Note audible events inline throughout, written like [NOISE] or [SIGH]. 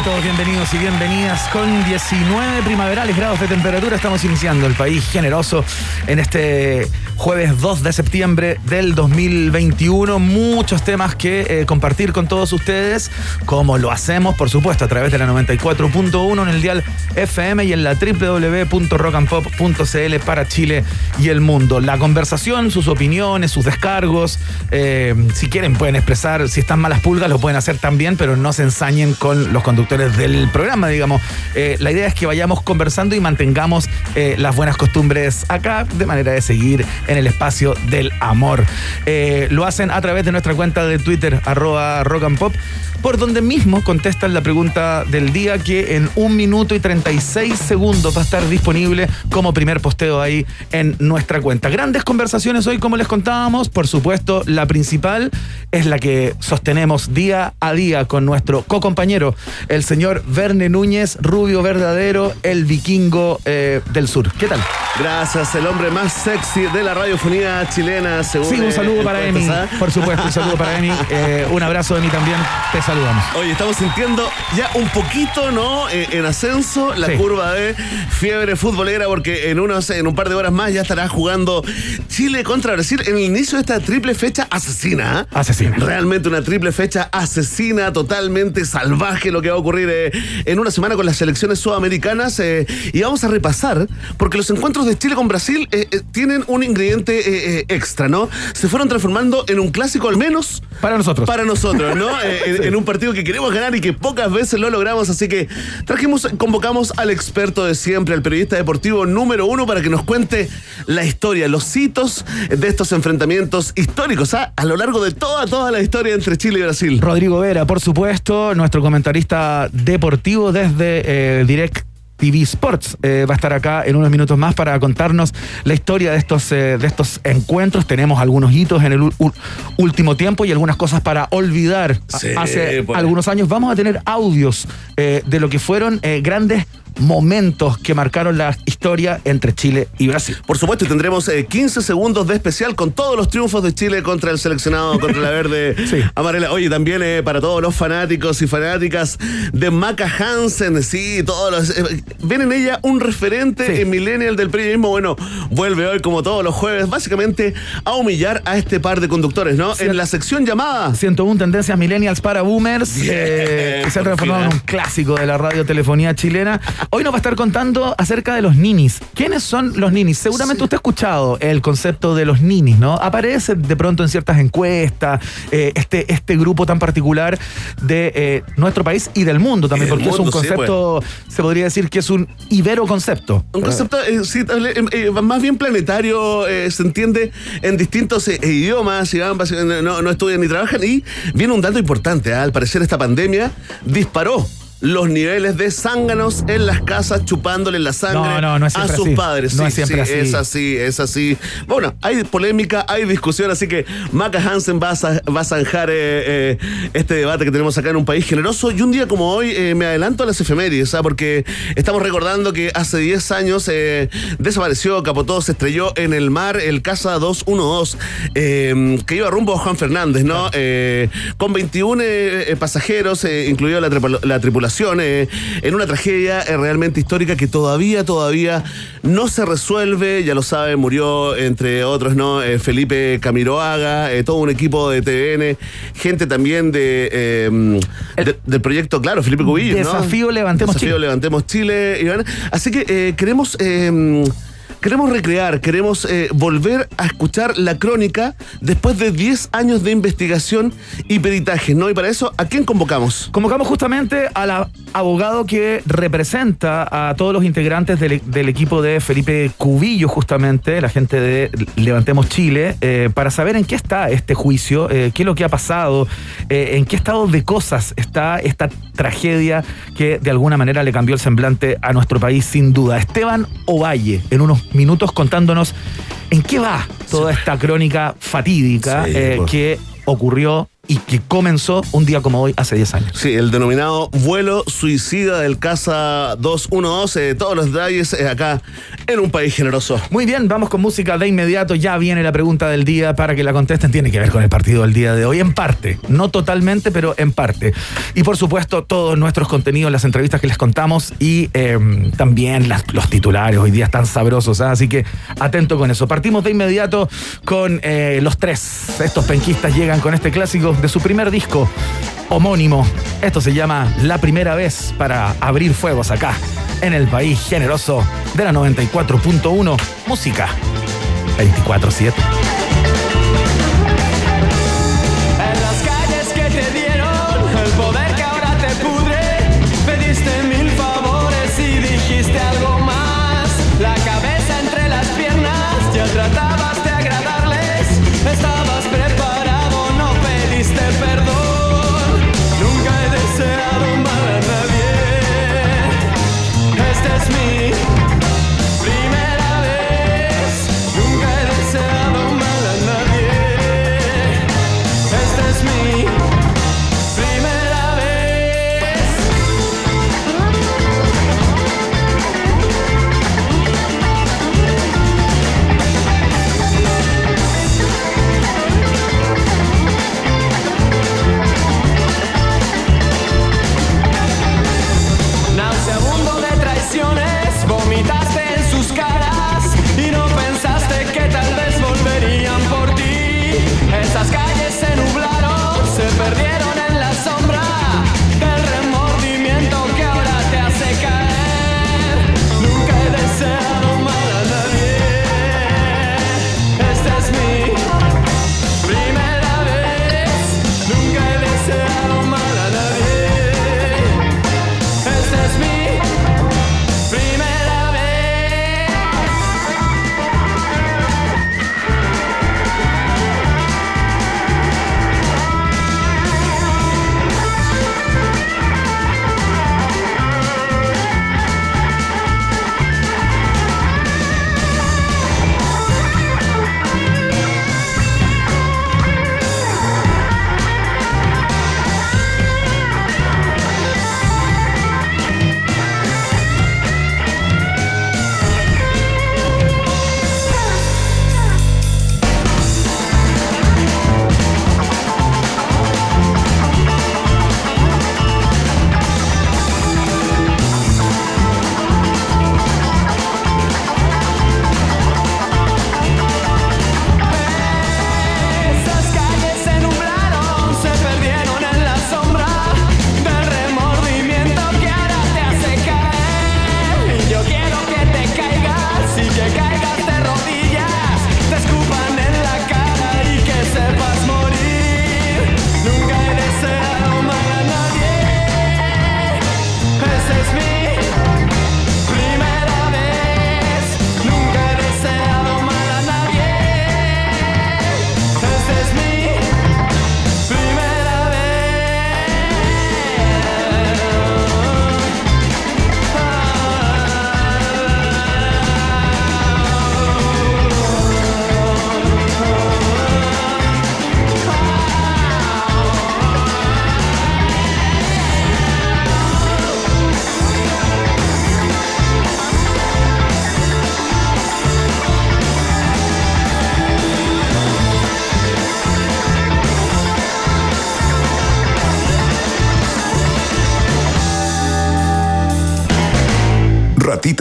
Todos bienvenidos y bienvenidas con 19 primaverales grados de temperatura. Estamos iniciando el país generoso en este jueves 2 de septiembre del 2021. Muchos temas que eh, compartir con todos ustedes, como lo hacemos, por supuesto, a través de la 94.1 en el dial FM y en la www.rockandpop.cl para Chile y el mundo. La conversación, sus opiniones, sus descargos, eh, si quieren pueden expresar, si están malas pulgas lo pueden hacer también, pero no se ensañen con los conductores del programa, digamos. Eh, la idea es que vayamos conversando y mantengamos eh, las buenas costumbres acá de manera de seguir en el espacio del amor. Eh, lo hacen a través de nuestra cuenta de Twitter, arroba rock pop, por donde mismo contestan la pregunta del día que en un minuto y 36 segundos va a estar disponible como primer posteo ahí en nuestra cuenta. Grandes conversaciones hoy, como les contábamos. Por supuesto, la principal es la que sostenemos día a día con nuestro co-compañero, el señor Verne Núñez, rubio verdadero, el vikingo eh, del sur. ¿Qué tal? Gracias, el hombre más sexy de la radiofonía chilena, según. Sí, un saludo para Emi. Por supuesto, un saludo para Emi. [LAUGHS] Eh, un abrazo de mí también. Te saludamos. Oye, estamos sintiendo ya un poquito, ¿no? Eh, en ascenso la Sí. curva de fiebre futbolera, porque en, unos, en un par de horas más ya estará jugando Chile contra Brasil en el inicio de esta triple fecha asesina. ¿ah? Asesina. Realmente una triple fecha asesina, totalmente salvaje lo que va a ocurrir eh, en una semana con las selecciones sudamericanas. eh, y vamos a repasar, porque los encuentros de Chile con Brasil eh, eh, tienen un ingrediente eh, eh, extra, ¿no? Se fueron transformando en un clásico al menos Para nosotros. para nosotros, ¿no? [LAUGHS] Eh, en un partido que queremos ganar y que pocas veces lo logramos, así que trajimos, convocamos al experto de siempre, al periodista deportivo número uno, para que nos cuente la historia, los hitos de estos enfrentamientos históricos, ¿ah? a lo largo de toda, toda la historia entre Chile y Brasil. Rodrigo Vera, por supuesto, nuestro comentarista deportivo desde eh, Direct TV Sports. Eh, va a estar acá en unos minutos más para contarnos la historia de estos, eh, de estos encuentros. Tenemos algunos hitos en el último tiempo y algunas cosas para olvidar. Sí, Hace algunos años vamos a tener audios eh, de lo que fueron eh, grandes momentos que marcaron la historia entre Chile y Brasil. Por supuesto, y tendremos eh, 15 segundos de especial con todos los triunfos de Chile contra el seleccionado, [LAUGHS] contra la verde Sí. amarela. Oye, también eh, para todos los fanáticos y fanáticas de Maca Hansen, sí, todos los. eh, ven en ella un referente Sí. en Millennial del periodismo. Bueno, vuelve hoy, como todos los jueves, básicamente a humillar a este par de conductores, ¿no? En la sección llamada. 101 tendencias millennials para boomers Bien, eh, que se por transformado en un clásico de la radiotelefonía chilena. Hoy nos va a estar contando acerca de los ninis. ¿Quiénes son los ninis? Seguramente usted ha escuchado el concepto de los ninis, ¿no? Aparece de pronto en ciertas encuestas eh, este, este grupo tan particular de eh, nuestro país y del mundo también, porque es un sí, pues. concepto, se podría decir que es un ibero concepto. Un concepto eh, sí, eh, más bien planetario, se entiende en distintos idiomas, y van no, no estudian ni trabajan. Y viene un dato importante, al parecer esta pandemia disparó los niveles de zánganos en las casas chupándole la sangre No, no, no es a sus así. padres. Sí, es sí, así. es así, es así. Bueno, hay polémica, hay discusión, así que Maca Hansen va a, za- va a zanjar eh, eh, este debate que tenemos acá en un país generoso. Y un día como hoy eh, me adelanto a las efemérides, ¿ah? porque estamos recordando que hace 10 años desapareció, capotó, se estrelló en el mar el Casa 212, eh, que iba rumbo a Juan Fernández, ¿no? Con 21 eh, eh, pasajeros, incluido la tripulación eh, en una tragedia eh, realmente histórica que todavía, todavía no se resuelve. Ya lo saben, murió entre otros, ¿no? Felipe Camiroaga, todo un equipo de TVN, gente también de, del proyecto, claro, Felipe Cubillo. Desafío Levantemos Desafío Levantemos Chile, Iván. Así que queremos queremos recrear, queremos eh, volver a escuchar la crónica después de 10 años de investigación y peritaje, ¿no? Y para eso, ¿a quién convocamos? Convocamos justamente al abogado que representa a todos los integrantes del, equipo de Felipe Cubillo, justamente, la gente de Levantemos Chile, eh, para saber en qué está este juicio, eh, qué es lo que ha pasado, en qué estado de cosas está esta tragedia que de alguna manera le cambió el semblante a nuestro país, sin duda. Esteban Ovalle, en unos minutos contándonos en qué va toda esta crónica fatídica eh, que ocurrió y que comenzó un día como hoy, hace 10 años. Sí, el denominado vuelo suicida del Casa 212. todos los detalles eh, acá en un país generoso. Muy bien, vamos con música de inmediato. Ya viene la pregunta del día para que la contesten. Tiene que ver con el partido del día de hoy, en parte. No totalmente, pero en parte. Y por supuesto, todos nuestros contenidos, las entrevistas que les contamos y em, también los titulares. Hoy día están sabrosos, ¿ah? así que atento con eso. Partimos de inmediato con eh, los tres. Estos penquistas llegan con este clásico de su primer disco homónimo. Esto se llama La Primera Vez para abrir fuegos acá, en el país generoso de la 94.1 Música 24-7.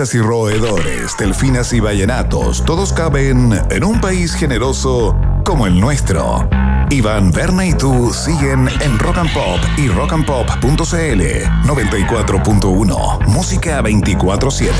Y roedores, delfinas y vallenatos, todos caben en un país generoso como el nuestro. Iván, Berna y tú siguen en Rock and Pop y rockandpop.cl 94.1. Música 24-7.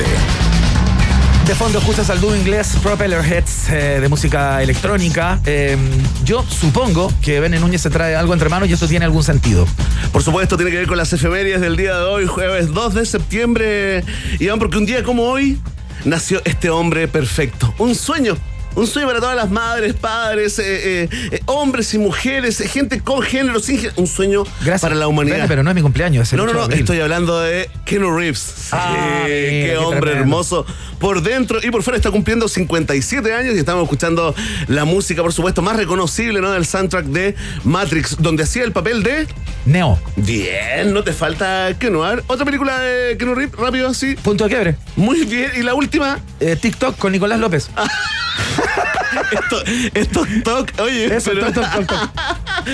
De fondo escuchas al dúo inglés Propeller Heads eh, de música electrónica. Eh, yo supongo que Bene Núñez se trae algo entre manos y eso tiene algún sentido. Por supuesto, tiene que ver con las efemérides del día de hoy, jueves 2 de septiembre. Iván, porque un día como hoy nació este hombre perfecto. Un sueño un sueño para todas las madres, padres, eh, eh, eh, hombres y mujeres, gente con género, sin género. Un sueño para la humanidad. pero no es mi cumpleaños. no, no, no. Estoy hablando de Keanu Reeves. Ah, qué, hombre hermoso. Por dentro y por fuera está cumpliendo 57 años y estamos escuchando la música, por supuesto, más reconocible ¿no? del soundtrack de Matrix, donde hacía el papel de. Neo. Bien, no te falta Keanu. Otra película de Keanu Reeves, rápido así. Punto de quiebre. Muy bien. Y la última. TikTok con Nicolás López. [LAUGHS] esto, esto TikTok, oye. Eso, pero,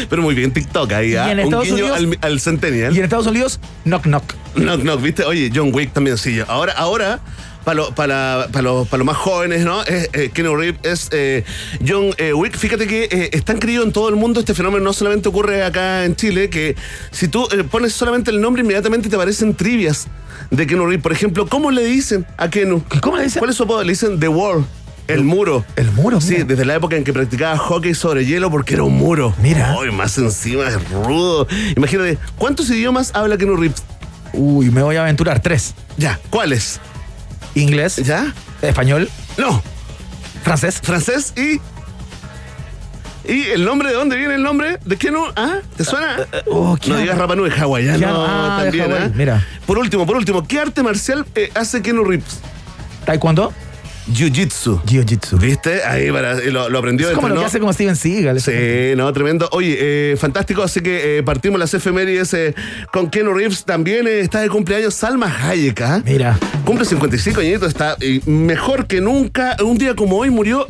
pero muy bien TikTok ahí, ¿ah? Un guiño al, al, Centennial. Y en Estados Unidos, knock knock. Knock knock, ¿viste? Oye, John Wick también sí. Ahora, ahora para para, para, los, más jóvenes, ¿no? Es, eh, Kenny Reeves es eh, John eh, Wick. Fíjate que eh, están querido en todo el mundo. Este fenómeno no solamente ocurre acá en Chile, que si tú pones solamente el nombre, inmediatamente te aparecen trivias de Kenny Reeves. Por ejemplo, ¿cómo le dicen a Kenu? ¿Cómo le dicen? ¿Cuál es su apodo? Le dicen The World. El muro. El muro, Sí, desde la época en que practicaba hockey sobre hielo porque era un muro. Mira. Uy, más encima es rudo. Imagínate, ¿cuántos idiomas habla Kenu Reeves? Uy, me voy a aventurar. Tres. Ya, ¿cuáles? Inglés. ¿Ya? Español. No. Francés. Francés y. ¿Y el nombre de dónde viene el nombre? ¿De qué no? ¿Ah? ¿Te suena? Oh, no digas Rapa Nui, hawaiano ah, también. ¿eh? Mira. Por último, por último, ¿qué arte marcial eh, hace Kenu Reeves? Taekwondo. Jiu-Jitsu. Jiu-Jitsu. ¿Viste? Ahí para, lo, lo aprendió. Es como lo que hace como Steven Seagal. Sí, no, tremendo. Oye, eh, fantástico. Así que eh, partimos las efemérides eh, con Keanu Reeves. También está de cumpleaños Salma Hayek. ¿ah? Mira. Cumple 55 añitos. Está mejor que nunca. Un día como hoy murió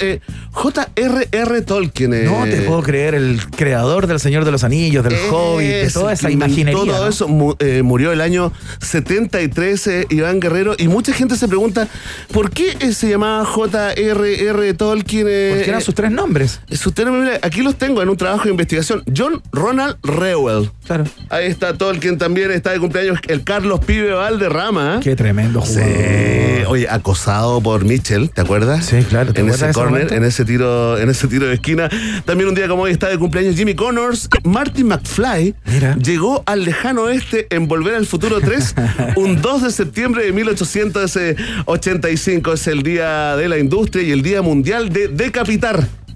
J.R.R. Tolkien. No te puedo creer. El creador del Señor de los Anillos, del Hobbit, de toda esa imaginería. Todo eso murió el año 73, Iván Guerrero. Y mucha gente se pregunta, ¿por qué se llamaba J.R.R. Tolkien. Porque eran sus tres nombres. Sus tres nombres, aquí los tengo en un trabajo de investigación. John Ronald Reuel. Claro. Ahí está Tolkien también, está de cumpleaños el Carlos Pibe Valderrama. Qué tremendo jugador. Sí. Oye, acosado por Mitchell, ¿te acuerdas? Sí, claro. en ese corner, en ese tiro, en ese tiro de esquina. También un día como hoy está de cumpleaños Jimmy Connors. Martin McFly Mira. llegó al lejano oeste en Volver al Futuro 3 [LAUGHS] un 2 de septiembre de 1885. Es el día de la industria y el Día Mundial de Decapitar.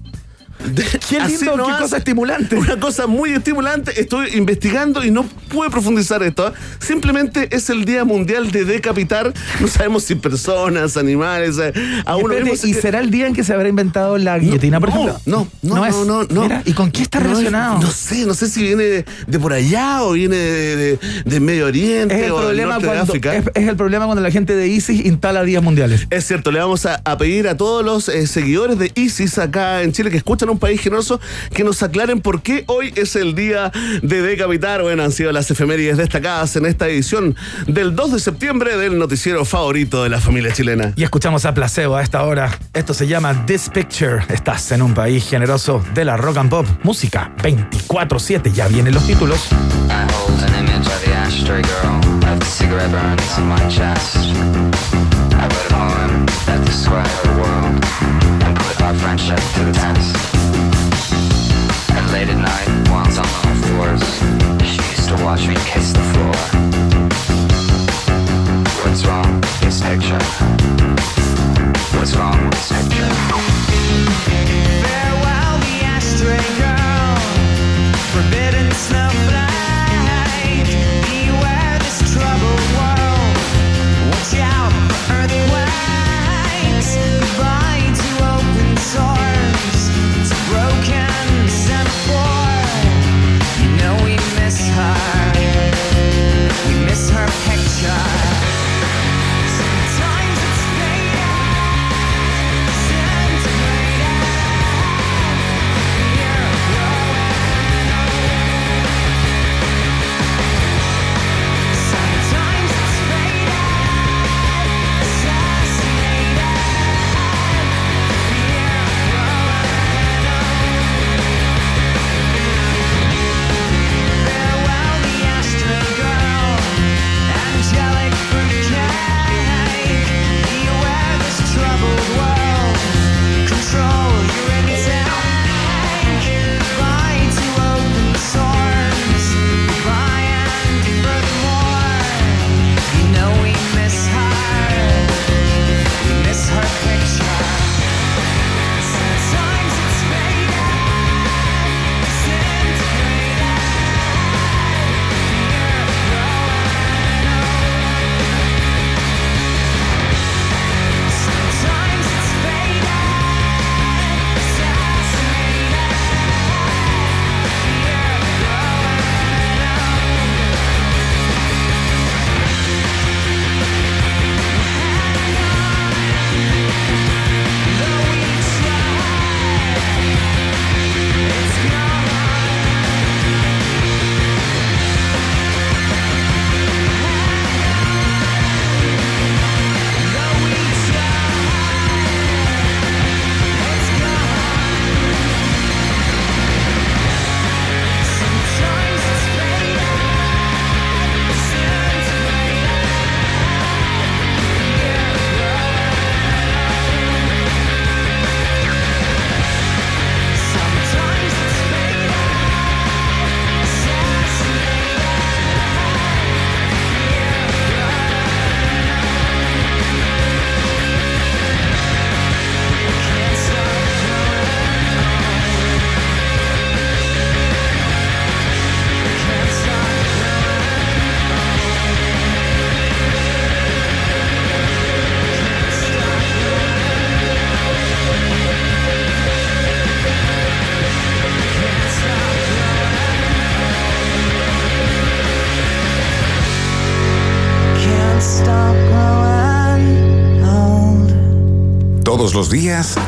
[LAUGHS] qué lindo, qué cosa estimulante. Una cosa muy estimulante. Estoy investigando y no pude profundizar esto. ¿eh? Simplemente es el Día Mundial de Decapitar. No sabemos si personas, animales. Eh, y, ¿Y será el día en que se habrá inventado la guillotina, por ejemplo? No, no, no, no, no, ¿Y con qué está relacionado? no sé, no sé si viene de, por allá o viene de, Medio Oriente es el o problema norte cuando, de África. Es, el problema cuando la gente de ISIS instala días mundiales. Es cierto, le vamos a, pedir a todos los eh, seguidores de ISIS acá en Chile que escuchan un país generoso que nos aclaren por qué hoy es el día de decapitar. Bueno, han sido las efemérides destacadas en esta edición del 2 de septiembre del noticiero favorito de la familia chilena. Y escuchamos a Placebo a esta hora. Esto se llama This Picture. Estás en un país generoso de la rock and pop. Música 24-7. Ya vienen los títulos. Our world and put our friendship to the test. And late at night, was on all fours, she used to watch me kiss the floor. What's wrong with this picture? What's wrong with this picture? Farewell, the ashtray girl. Forbidden snowflake.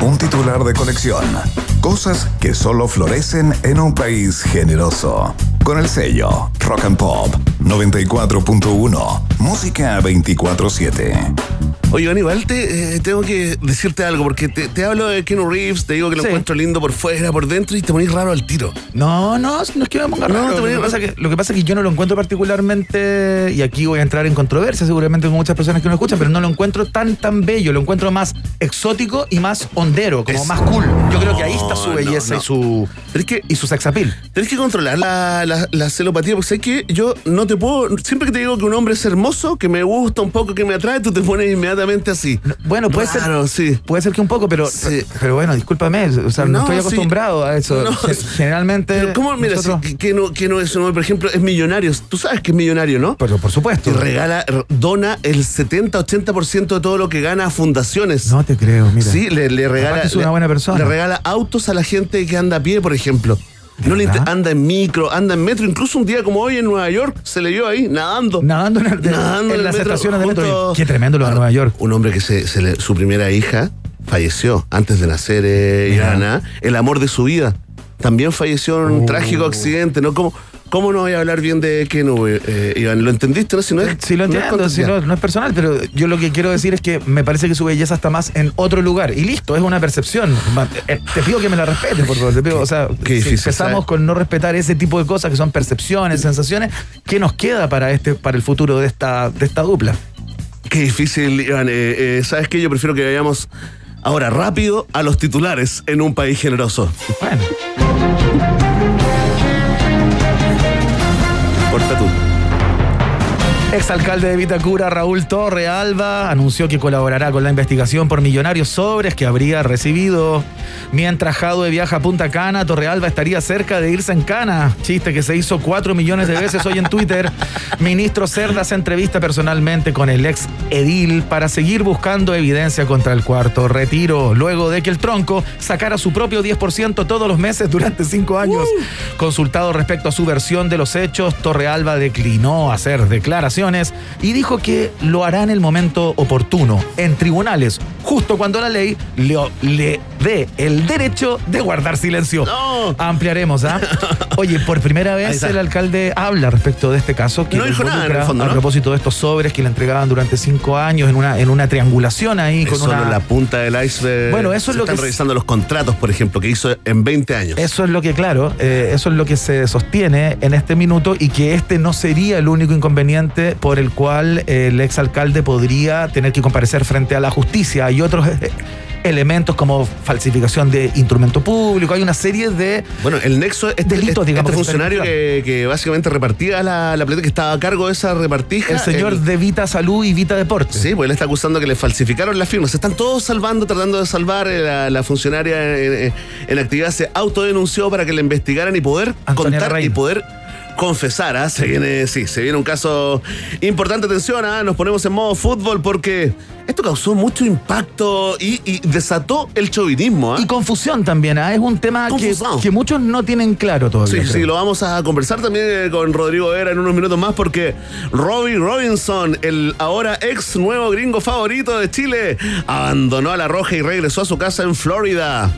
Un titular de colección. Cosas que solo florecen en un país generoso. Con el sello Rock and Pop 94.1. Música 24-7. Oye, igual te, eh, tengo que decirte algo, porque te, te hablo de Keanu Reeves, te digo que lo Sí. encuentro lindo por fuera, por dentro, y te ponís raro al tiro. No, no, no es que me ponga No, raro. te lo, que pasa que, lo que pasa es que yo no lo encuentro particularmente, y aquí voy a entrar en controversia seguramente con muchas personas que no escuchan, pero no lo encuentro tan tan bello, lo encuentro más exótico y más hondero, como Es- más cool. Yo creo que ahí está su No, belleza no, y su Es que y su sex appeal. Tenés que controlar la, la, la celopatía, porque sé que yo no te puedo. Siempre que te digo que un hombre es hermoso, que me gusta un poco, que me atrae, tú te pones inmediatamente así. Bueno, puede Claro, ser sí. puede ser que un poco, pero Sí. pero bueno, discúlpame, o sea, no, No, estoy sí. acostumbrado a eso. No. Generalmente Pero ¿Cómo? Mira, nosotros- si- que, no, que no es un hombre, por ejemplo, es millonario. Tú sabes que es millonario, ¿no? pero por supuesto. Y regala, dona el 70-80% de todo lo que gana a fundaciones. No te creo, mira. Sí, le, le regala. Es una le- buena persona. Le regala autos a la gente que anda a pie, por ejemplo. No le verdad? inter- anda en micro, anda en metro. Incluso un día como hoy en Nueva York se le vio ahí nadando. Nadando en, el- Nadando en las metro, estaciones de metro. Qué tremendo lo de Nueva York. Un hombre que se, se le- su primera hija falleció antes de nacer eh, Mira. Ivana. El amor de su vida. También falleció en un Oh. trágico accidente, ¿no? ¿Cómo, ¿Cómo no voy a hablar bien de Kenu, eh, Iván? ¿Lo entendiste? ¿No? Si no es, Sí, lo no es entiendo, no, no es personal, pero yo lo que quiero decir es que me parece que su belleza está más en otro lugar. Y listo, es una percepción. Eh, Te pido que me la respetes, por favor. Te pido, o sea, qué si difícil, empezamos ¿sabes? con no respetar ese tipo de cosas que son percepciones, sensaciones, ¿qué nos queda para este, para el futuro de esta, de esta dupla? Qué difícil, Iván. Eh, eh, ¿Sabes qué? Yo prefiero que vayamos ahora rápido a los titulares en un país generoso. Bueno. Corta tú. Exalcalde de Vitacura, Raúl Torre Alba, anunció que colaborará con la investigación por millonarios sobres que habría recibido. Mientras Jadwe viaja a Punta Cana, Torre Alba estaría cerca de irse en Cana. Chiste que se hizo cuatro millones de veces hoy en Twitter. Ministro Cerda se entrevista personalmente con el ex edil para seguir buscando evidencia contra el cuarto retiro, luego de que el tronco sacara su propio 10% todos los meses durante cinco años. Consultado respecto a su versión de los hechos, Torre Alba declinó hacer y dijo que lo hará en el momento oportuno, en tribunales, justo cuando la ley le, le dé el derecho de guardar silencio. No. Ampliaremos, ¿ah? [LAUGHS] Oye, por primera vez el alcalde habla respecto de este caso que No dijo nada, en el fondo, a ¿no? propósito de estos sobres que le entregaban durante cinco años en una, en una triangulación ahí con Es solo una. la punta del iceberg. Bueno, eso es lo están que- revisando los contratos, por ejemplo, que hizo en 20 años. Eso es lo que, claro, eh, eso es lo que se sostiene en este minuto y que este no sería el único inconveniente por el cual el exalcalde podría tener que comparecer frente a la justicia. Hay otros eh, elementos como falsificación de instrumento público, hay una serie de... Bueno, el nexo es este, Delitos, este- digamos, este que funcionario que, que básicamente repartía la, la plata que estaba a cargo de esa repartija. El señor el- de Vita Salud y Vita Deporte. Sí, pues él está acusando que le falsificaron las firmas. Se están todos salvando, tratando de salvar. eh, La, la funcionaria en, en actividad se autodenunció para que le investigaran y poder Antonia contar y poder confesar. ¿ah? Se viene, sí, se viene un caso importante. Atención, ¿ah? nos ponemos en modo fútbol porque esto causó mucho impacto y, y desató el chauvinismo. ¿ah? Y confusión también, ¿ah? es un tema que, muchos no tienen claro todavía. Sí, sí, lo vamos a conversar también eh, con Rodrigo Vera en unos minutos más porque Robbie Robinson, el ahora ex nuevo gringo favorito de Chile, abandonó a la Roja y regresó a su casa en Florida.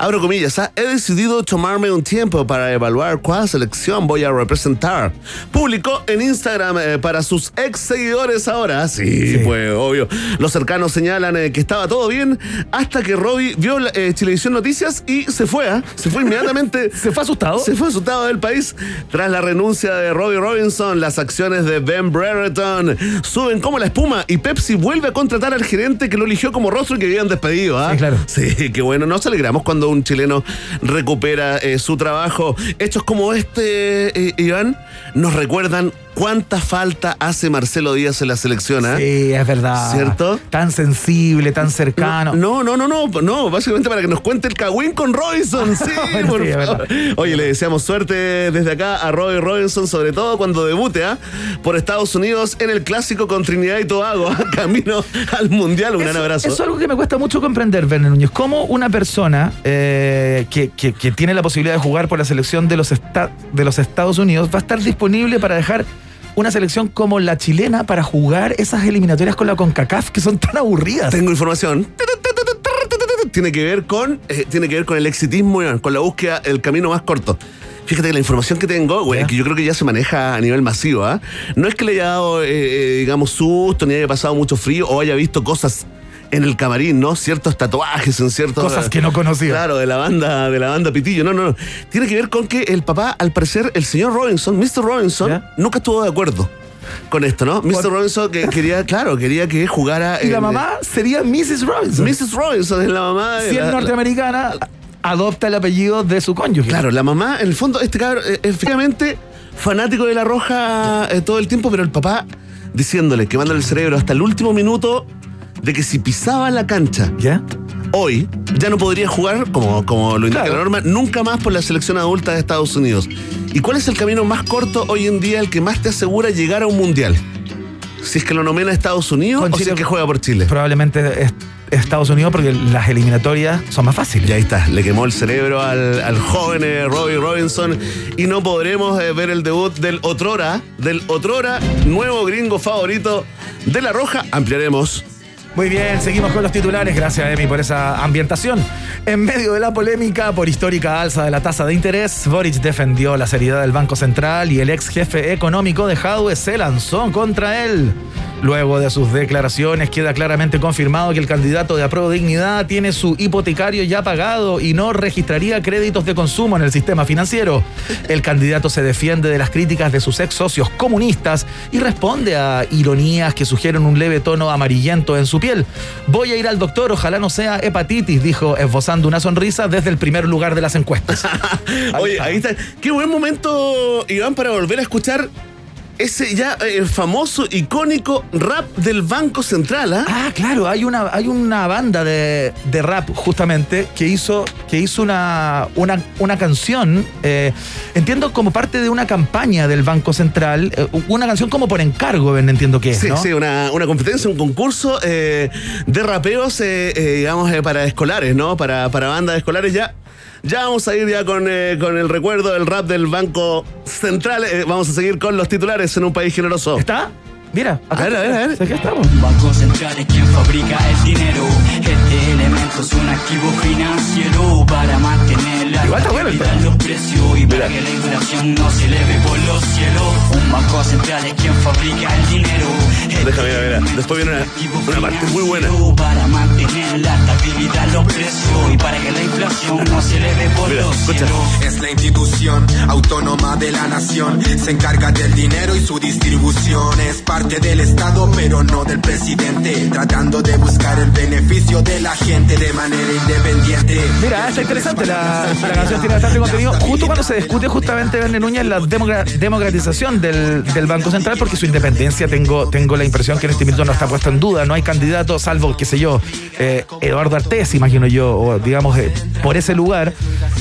Abro comillas, ¿ah? he decidido tomarme un tiempo para evaluar cuál selección voy a representar. Publicó en Instagram eh, para sus ex seguidores ahora. Sí, Sí. pues obvio. Los cercanos señalan eh, que estaba todo bien hasta que Robbie vio la, eh, Chilevisión Noticias y se fue, ¿ah? se fue inmediatamente. [LAUGHS] ¿Se fue asustado? Se fue asustado del país. Tras la renuncia de Robbie Robinson, las acciones de Ben Brereton suben como la espuma y Pepsi vuelve a contratar al gerente que lo eligió como rostro y que habían despedido. ¿ah? Sí, claro. Sí, qué bueno. Nos alegramos cuando un chileno recupera eh, su trabajo. Hechos como este, eh, Iván, nos recuerdan cuánta falta hace Marcelo Díaz en la selección. ¿ah? Sí, es verdad. ¿Cierto? Tan sensible, tan cercano. No, no, no, no, no, básicamente para que nos cuente el cagüín con Robinson, sí, [LAUGHS] por favor. Oye, le deseamos suerte desde acá a Robbie Robinson, sobre todo cuando debute ¿ah? por Estados Unidos en el clásico con Trinidad y Tobago, ¿ah? [LAUGHS] camino al Mundial. Un gran Eso- abrazo. Eso es algo que me cuesta mucho comprender, Verne Núñez. ¿Cómo una persona eh, que, que- que tiene la posibilidad de jugar por la selección de los, de los Estados Unidos va a estar disponible para dejar una selección como la chilena para jugar esas eliminatorias con la CONCACAF que son tan aburridas? Tengo información. tiene que ver con, eh, tiene que ver con el exitismo, con la búsqueda, el camino más corto. Fíjate que la información que tengo, güey, que yo creo que ya se maneja a nivel masivo, ¿ah? No es que le haya dado, eh, eh, digamos, susto, ni haya pasado mucho frío o haya visto cosas en el camarín, ¿no? Ciertos tatuajes en ciertos. Cosas que no conocía. Claro, de la banda, de la banda Pitillo. No, no, no. Tiene que ver con que el papá, al parecer, el señor Robinson, Mr. Robinson, nunca estuvo de acuerdo con esto, ¿no? Mr. Robinson que [LAUGHS] quería, claro, quería que jugara. Y la mamá sería Mrs. Robinson. Mrs. Robinson es la mamá. Si es norteamericana, adopta el apellido de su cónyuge. Claro, la mamá, en el fondo, este cabrón, eh, efectivamente, fanático de la roja eh, todo el tiempo, pero el papá diciéndole, quemándole el cerebro hasta el último minuto de que si pisaba la cancha ¿Ya? hoy, ya no podría jugar, como, como lo indica Claro. la norma, nunca más por la selección adulta de Estados Unidos. ¿Y cuál es el camino más corto hoy en día, el que más te asegura llegar a un mundial? Si es que lo nomena Estados Unidos Con o si es que juega por Chile. Probablemente es Estados Unidos porque las eliminatorias son más fáciles. Y ahí está, le quemó el cerebro al, al joven eh, Robbie Robinson y no podremos eh, ver el debut del otrora, del otrora nuevo gringo favorito de la Roja. Ampliaremos. Muy bien, seguimos con los titulares. Gracias, Emi, por esa ambientación. En medio de la polémica por histórica alza de la tasa de interés, Boric defendió la seriedad del Banco Central y el ex jefe económico de Jadwe se lanzó contra él. Luego de sus declaraciones queda claramente confirmado que el candidato de Apruebo Dignidad tiene su hipotecario ya pagado y no registraría créditos de consumo en el sistema financiero. El candidato se defiende de las críticas de sus ex socios comunistas y responde a ironías que sugieren un leve tono amarillento en su piel. Voy a ir al doctor, ojalá no sea hepatitis, dijo esbozando una sonrisa desde el primer lugar de las encuestas. [LAUGHS] Oye, ahí está. Qué buen momento, Iván, para volver a escuchar ese ya eh, famoso, icónico rap del Banco Central, ¿ah? Ah, claro, hay una, hay una banda de, de rap justamente que hizo, que hizo una, una, una canción, eh, entiendo como parte de una campaña del Banco Central, eh, una canción como por encargo, Ben, entiendo que es, Sí, ¿no? sí, una, una competencia, un concurso eh, de rapeos, eh, digamos, eh, para escolares, ¿no? Para, para bandas escolares ya. Ya vamos a ir ya con, eh, con el recuerdo del rap del Banco Central. Eh, vamos a seguir con los titulares en un país generoso. ¿Está? Mira, acá, A ver, a ver, a ver. Aquí estamos. Banco Central es quien fabrica el dinero. Este elemento es un activo financiero para mantener la Igual está bueno el estabilidad en los precios y para que la inflación no se eleve por los cielos. Un banco central es quien fabrica el dinero. Este Déjame ver, mira. elemento Después viene una- es un activo una parte muy buena. financiero Para mantener la estabilidad en los precios y para que la inflación no se eleve por Mira, los escucha. cielos. Es la institución autónoma de la nación. Se encarga del dinero y su distribución. Es parte del Estado, pero no del presidente. Tratando de buscar el beneficio de la gente de manera independiente. Mira, está interesante. La, la canción tiene bastante contenido. Justo cuando se discute justamente, Verne Núñez, la democratización del, del Banco Central, porque su independencia tengo, tengo la impresión que en este minuto no está puesta en duda. No hay candidato, salvo, qué sé yo, eh, Eduardo Artés, imagino yo, o digamos, eh, por ese lugar,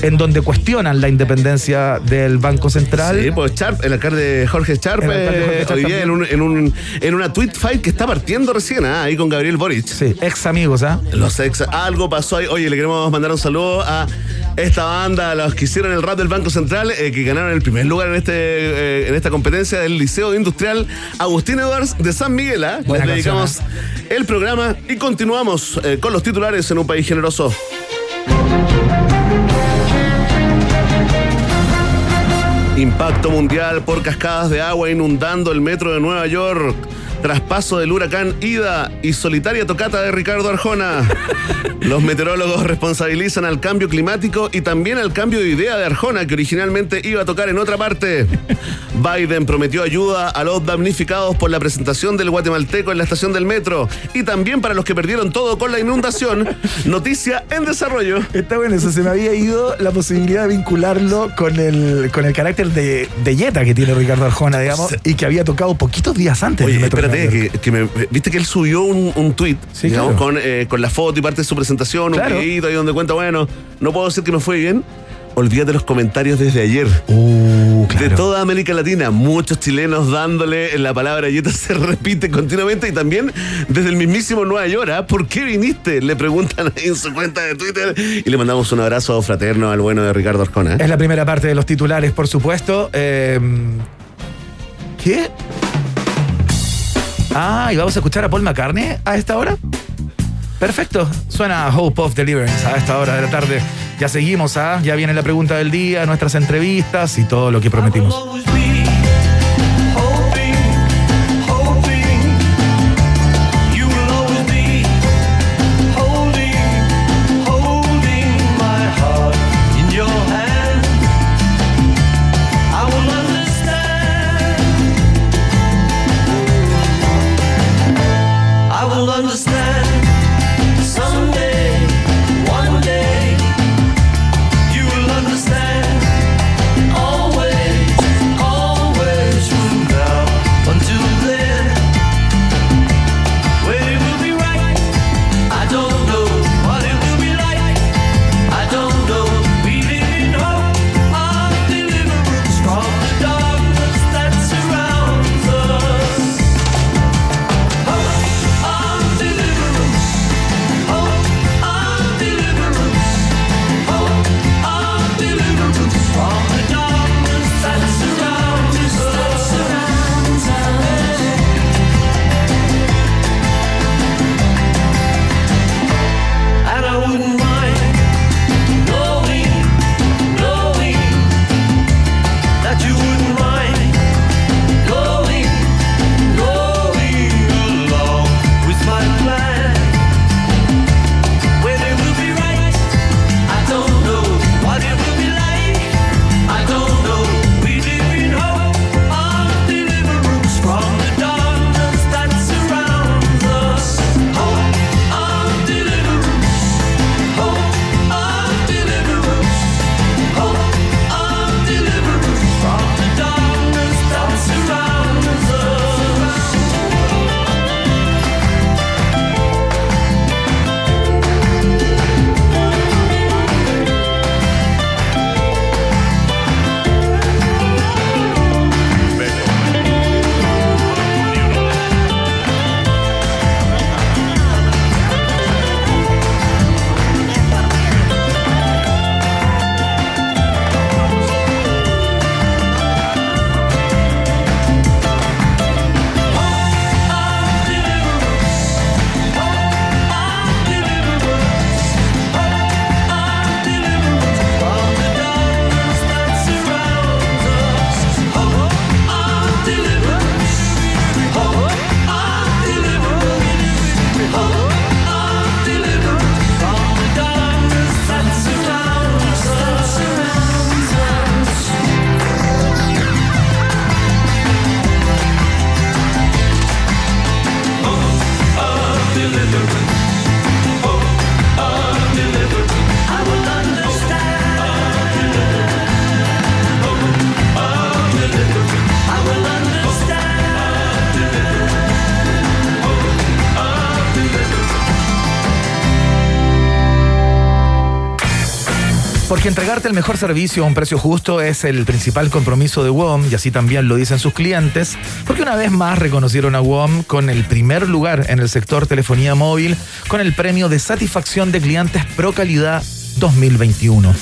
en donde cuestionan la independencia del Banco Central. Sí, pues Sharp, el alcalde Jorge Jorge eh, hoy día en, un, en, un, en una tweet fight que está partiendo recién, ¿ah? ahí con Gabriel Boric. Sí, ex amigos, ¿ah? Los ex, algo pasó ahí. Oye, le queremos mandar un saludo a esta banda, a los que hicieron el rap del Banco Central, eh, que ganaron el primer lugar en este eh, en esta competencia del Liceo Industrial Agustín Edwards de San Miguel. ¿ah? Les Buena dedicamos el programa y continuamos eh, con los titulares en un país generoso. Impacto mundial por cascadas de agua inundando el metro de Nueva York. Traspaso del huracán Ida y solitaria tocata de Ricardo Arjona. Los meteorólogos responsabilizan al cambio climático y también al cambio de idea de Arjona, que originalmente iba a tocar en otra parte. Biden prometió ayuda a los damnificados por la presentación del guatemalteco en la estación del metro y también para los que perdieron todo con la inundación. [LAUGHS] Noticia en desarrollo. Está bueno, eso se me había ido la posibilidad de vincularlo con el, con el carácter de, de yeta que tiene Ricardo Arjona, digamos, y que había tocado poquitos días antes. Oye, del Metro de espérate, que, que me, viste que él subió un, un tweet, Sí, digamos, claro. con, eh, con la foto y parte de su presentación, Claro. un videito ahí donde cuenta, bueno, no puedo decir que me fue bien. Olvídate los comentarios desde ayer. Uh, De toda América Latina, muchos chilenos dándole la palabra yeta se repite continuamente y también desde el mismísimo Nueva York. ¿ah? ¿Por qué viniste? Le preguntan ahí en su cuenta de Twitter y le mandamos un abrazo fraterno al bueno de Ricardo Arjona. ¿eh? Es la primera parte de los titulares, por supuesto. Eh, ¿Qué? Ah, ¿y vamos a escuchar a Paul McCartney a esta hora? Perfecto, suena Hope of Deliverance a esta hora de la tarde. Ya seguimos, ¿ah? ya viene la pregunta del día, nuestras entrevistas y todo lo que prometimos. Entregarte el mejor servicio a un precio justo es el principal compromiso de WOM y así también lo dicen sus clientes, porque una vez más reconocieron a WOM con el primer lugar en el sector telefonía móvil con el premio de satisfacción de clientes Pro Calidad 2021.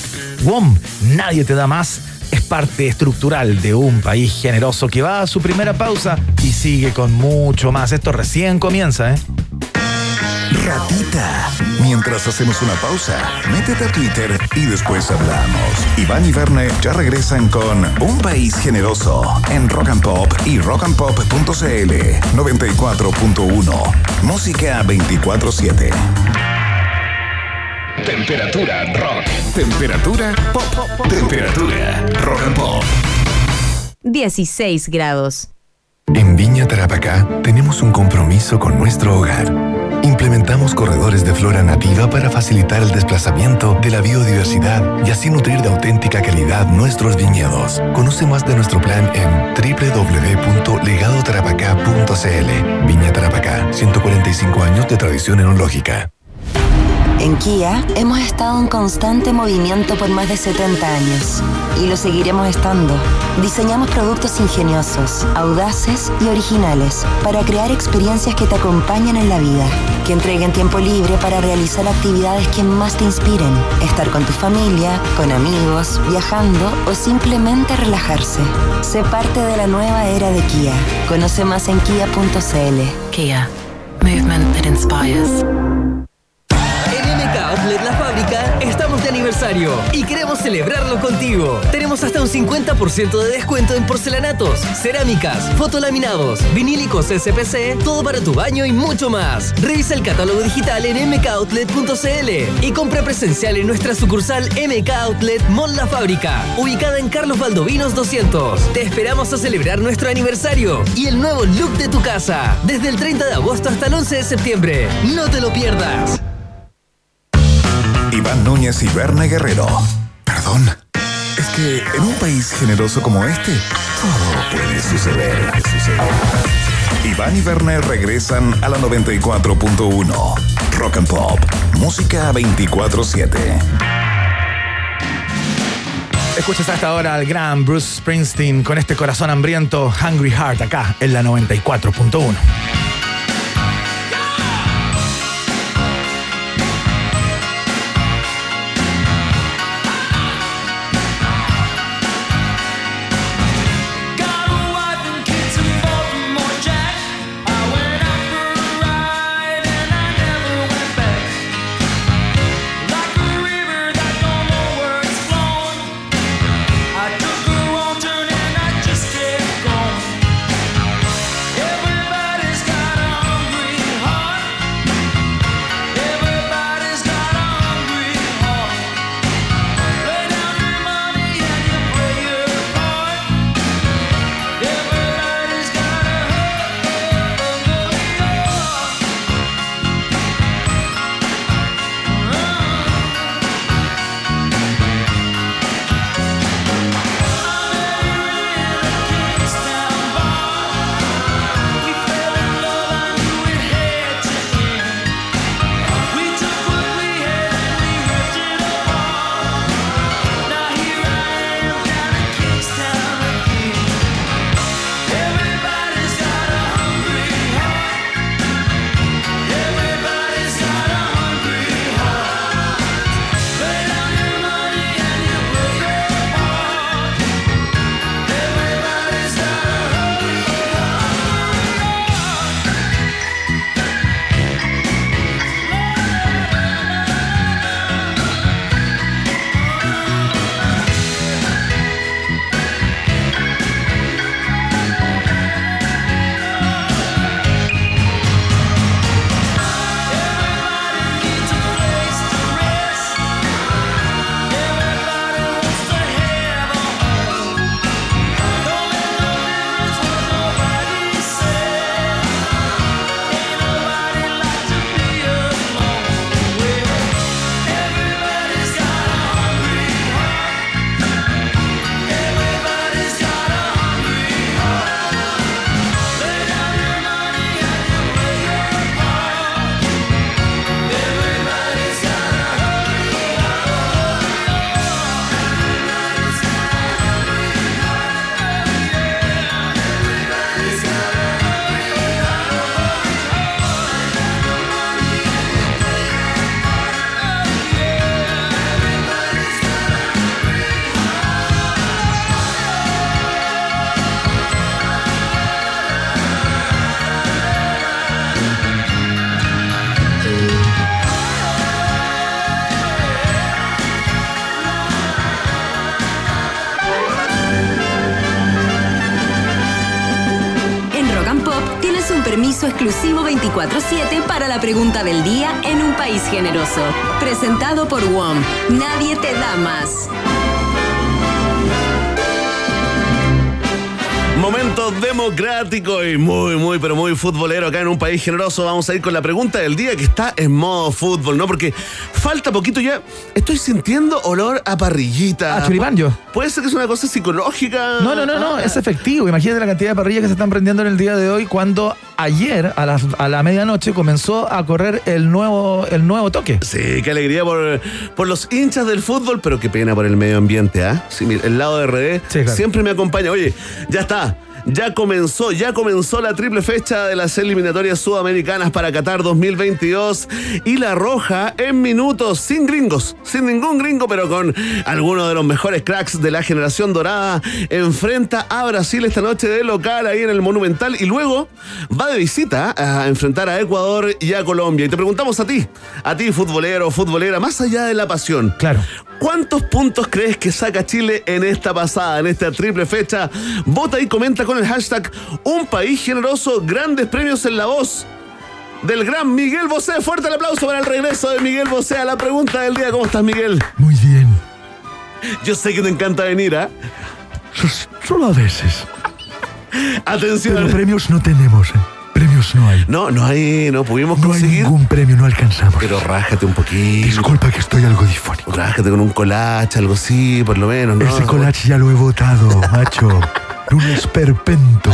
WOM, nadie te da más, es parte estructural de un país generoso que va a su primera pausa y sigue con mucho más. Esto recién comienza, ¿eh? Ratita. Mientras hacemos una pausa, métete a Twitter y después hablamos. Iván y Verne ya regresan con Un País Generoso en Rock and Pop y rockandpop.cl 94.1. Música 24-7. Temperatura rock. Temperatura pop. Temperatura rock and pop. 16 grados. En Viña Tarapacá tenemos un compromiso con nuestro hogar. Implementamos corredores de flora nativa para facilitar el desplazamiento de la biodiversidad y así nutrir de auténtica calidad nuestros viñedos. Conoce más de nuestro plan en www.legadotarapacá.cl. Viña Tarapacá, 145 años de tradición enológica. En Kia hemos estado en constante movimiento por más de 70 años y lo seguiremos estando. Diseñamos productos ingeniosos, audaces y originales para crear experiencias que te acompañen en la vida, que entreguen tiempo libre para realizar actividades que más te inspiren, estar con tu familia, con amigos, viajando o simplemente relajarse. Sé parte de la nueva era de Kia. Conoce más en kia.cl. Kia. Movement that inspires. Y queremos celebrarlo contigo. Tenemos hasta un 50% de descuento en porcelanatos, cerámicas, fotolaminados, vinílicos SPC, todo para tu baño y mucho más. Revisa el catálogo digital en mkoutlet.cl y compra presencial en nuestra sucursal MK Outlet Mall La Fábrica, ubicada en Carlos Valdovinos 200. Te esperamos a celebrar nuestro aniversario y el nuevo look de tu casa, desde el 30 de agosto hasta el 11 de septiembre. No te lo pierdas. Iván Núñez y Berna Guerrero. Perdón. Es que en un país generoso como este, todo puede suceder. Iván y Berna regresan a la 94.1. Rock and Pop. Música 24-7. Escuchas hasta ahora al gran Bruce Springsteen con este corazón hambriento, Hungry Heart, acá en la 94.1. 24-7 para la pregunta del día en un país generoso. Presentado por WOM. Nadie te da más. Momento democrático y muy, muy, pero muy futbolero acá en un país generoso. Vamos a ir con la pregunta del día que está en modo fútbol, ¿no? Porque falta poquito ya. Estoy sintiendo olor a parrillita. Ah, choripán yo. Puede ser que es una cosa psicológica. No, no, no, no, Ah. es efectivo. Imagínate la cantidad de parrillas que se están prendiendo en el día de hoy cuando ayer a, las- a la medianoche comenzó a correr el nuevo, el nuevo toque. Sí, qué alegría por, por los hinchas del fútbol, pero qué pena por el medio ambiente, ¿ah? Sí, mira, el lado de RD Sí, claro. siempre me acompaña. Oye, ya está. Ya comenzó, ya comenzó la triple fecha de las eliminatorias sudamericanas para Qatar 2022 y la roja en minutos, sin gringos, sin ningún gringo, pero con algunos de los mejores cracks de la generación dorada, enfrenta a Brasil esta noche de local ahí en el Monumental y luego va de visita a enfrentar a Ecuador y a Colombia. Y te preguntamos a ti, a ti futbolero, futbolera, más allá de la pasión, Claro. ¿Cuántos puntos crees que saca Chile en esta pasada, en esta triple fecha? Vota y comenta con el hashtag Un País Generoso, grandes premios en la voz del gran Miguel Bosé. Fuerte el aplauso para el regreso de Miguel Bosé a la pregunta del día. ¿Cómo estás, Miguel? Muy bien. Yo sé que te encanta venir, ¿ah? Solo a veces. Atención. Pero premios no tenemos, ¿eh? Premios no hay. No, no hay, no pudimos No hay conseguir. ningún premio, no alcanzamos. Pero rájate un poquito. Disculpa que estoy algo difónico. Rájate con un collage, algo así, por lo menos, ¿no? Ese collage ya lo he votado, [LAUGHS] macho. Un esperpento.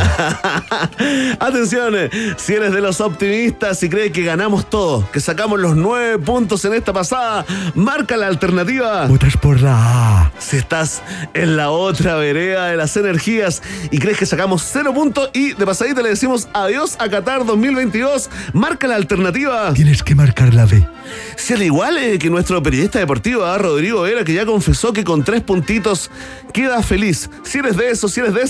[LAUGHS] Atención, eh, si eres de los optimistas y crees que ganamos todo, que sacamos los nueve puntos en esta pasada, marca la alternativa. Votas por la A. Si estás en la otra vereda de las energías y crees que sacamos cero puntos y de pasadita le decimos adiós a Qatar 2022, marca la alternativa. Tienes que marcar la B. Si al igual eh, que nuestro periodista deportivo, ah, Rodrigo Vera, que ya confesó que con tres puntitos queda feliz. Si eres de esos, si eres de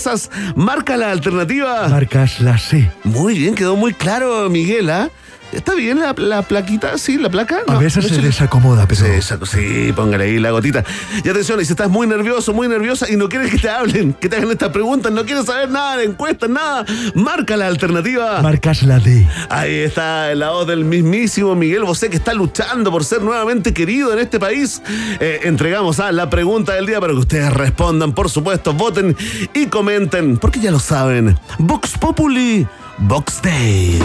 marca la alternativa. Marcas la C. Muy bien, quedó muy claro, Miguel, ¿ah? ¿Está bien la, la plaquita? ¿Sí? ¿La placa? A No, veces se desacomoda, pero. Sí, póngale ahí la gotita. Y atención, y si estás muy nervioso, muy nerviosa y no quieres que te hablen, que te hagan estas preguntas, no quieres saber nada de encuestas, nada, marca la alternativa. Marcas la D. Ahí está la voz del mismísimo Miguel Bosé que está luchando por ser nuevamente querido en este país. Eh, entregamos a la pregunta del día para que ustedes respondan, por supuesto, voten y comenten, porque ya lo saben. Vox Populi, Vox Day.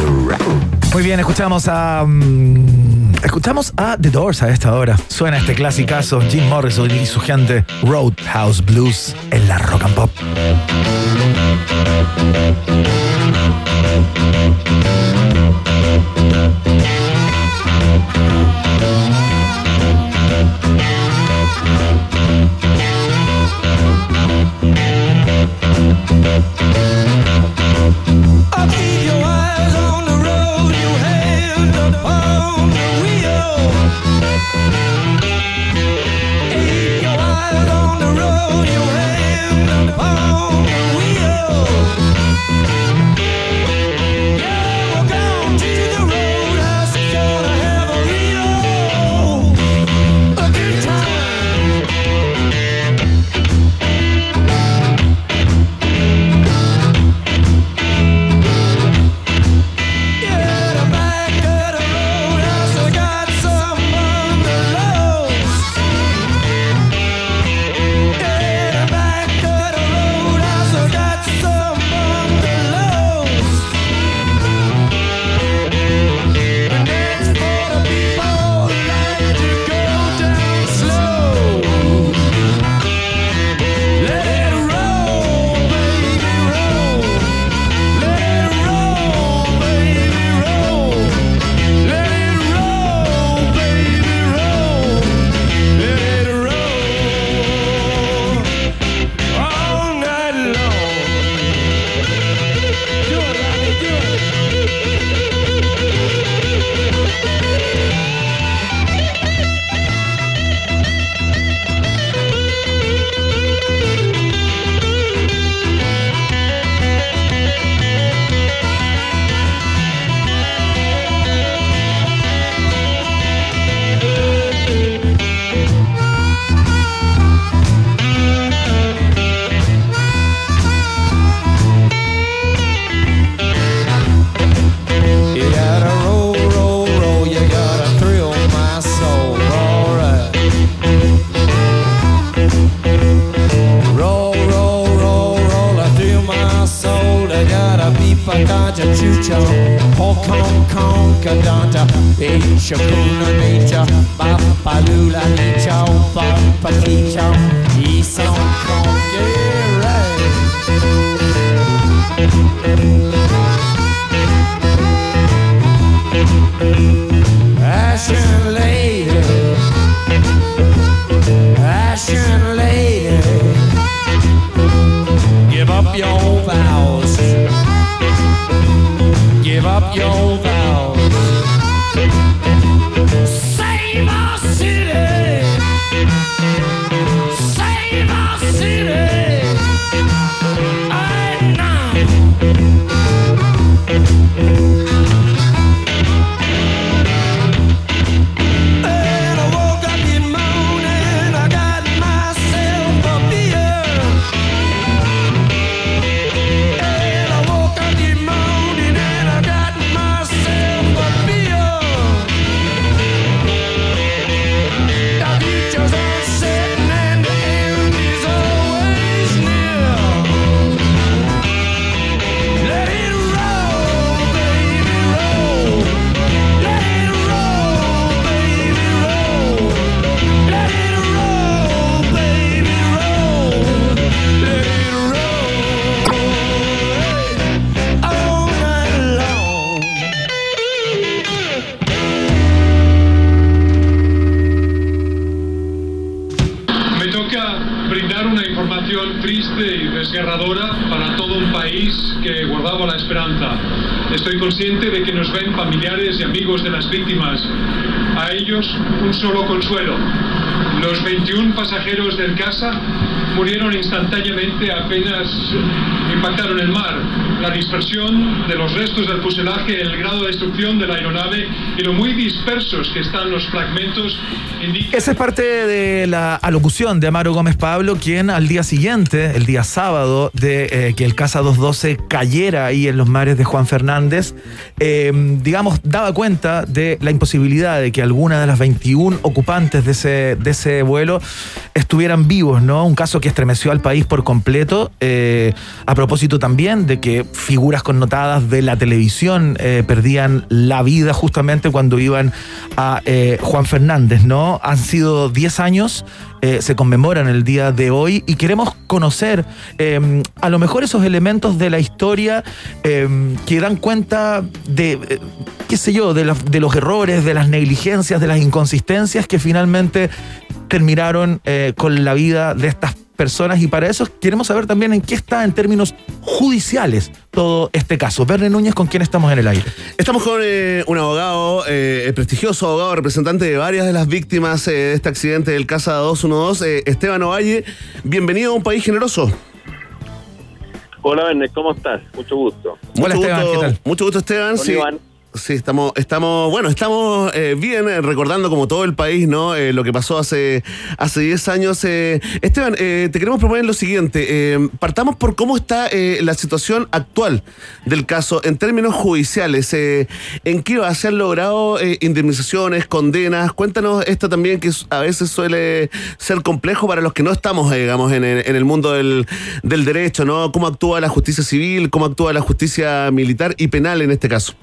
Muy bien, escuchamos a. mm, escuchamos a The Doors a esta hora. Suena este clasicazo, Jim Morrison y su gente Roadhouse Blues en la Rock and Pop. Apenas impactaron el mar. La dispersión de los restos del fuselaje, el grado de destrucción de la aeronave y lo muy dispersos que están los fragmentos indica Esa es parte de la alocución de Amaro Gómez Pablo, quien al día siguiente, el día sábado, de eh, que el Casa 212 cayera ahí en los mares de Juan Fernández, eh, digamos, daba cuenta de la imposibilidad de que alguna de las 21 ocupantes de ese, de ese vuelo estuvieran vivos, ¿no? Un caso que estremeció al país por completo, eh, a propósito también de que figuras connotadas de la televisión eh, perdían la vida justamente cuando iban a eh, Juan Fernández, ¿no? Han sido 10 años, eh, se conmemoran el día de hoy y queremos conocer eh, a lo mejor esos elementos de la historia eh, que dan cuenta de, eh, qué sé yo, de, de los errores, de las negligencias, de las inconsistencias que finalmente terminaron eh, con la vida de estas personas y para eso queremos saber también en qué está en términos judiciales todo este caso. Verne Núñez, con quién estamos en el aire. Estamos con eh, un abogado, eh, el prestigioso abogado, representante de varias de las víctimas eh, de este accidente del Casa 212, eh, Esteban Ovalle. Bienvenido a un país generoso. Hola, Verne, ¿cómo estás? Mucho gusto. Mucho Esteban, gusto, ¿qué tal? Mucho gusto, Esteban. Hola, Sí, Iván. Sí, estamos, estamos, bueno, estamos eh, bien eh, recordando como todo el país, ¿no? Eh, lo que pasó hace hace 10 años. Eh, Esteban, eh, te queremos proponer lo siguiente. partamos por cómo está la situación actual del caso en términos judiciales. ¿En qué se han logrado indemnizaciones, condenas? Cuéntanos esto también que a veces suele ser complejo para los que no estamos, digamos, en en el mundo del, del derecho, ¿no? ¿Cómo actúa la justicia civil? ¿Cómo actúa la justicia militar y penal en este caso?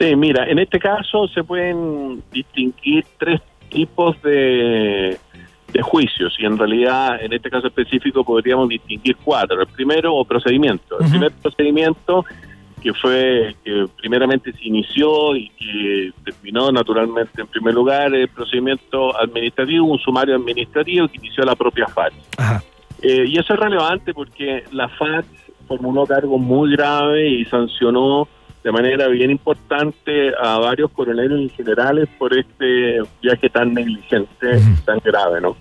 Sí, mira, en este caso se pueden distinguir tres tipos de, de juicios y en realidad en este caso específico podríamos distinguir cuatro. El primero, o procedimiento. El primer procedimiento que fue que primeramente se inició y que terminó naturalmente en primer lugar el procedimiento administrativo, un sumario administrativo que inició la propia FAT. Eh, y eso es relevante porque la FAT formuló cargos muy graves y sancionó de manera bien importante a varios coroneles y generales por este viaje tan negligente, tan grave, ¿no?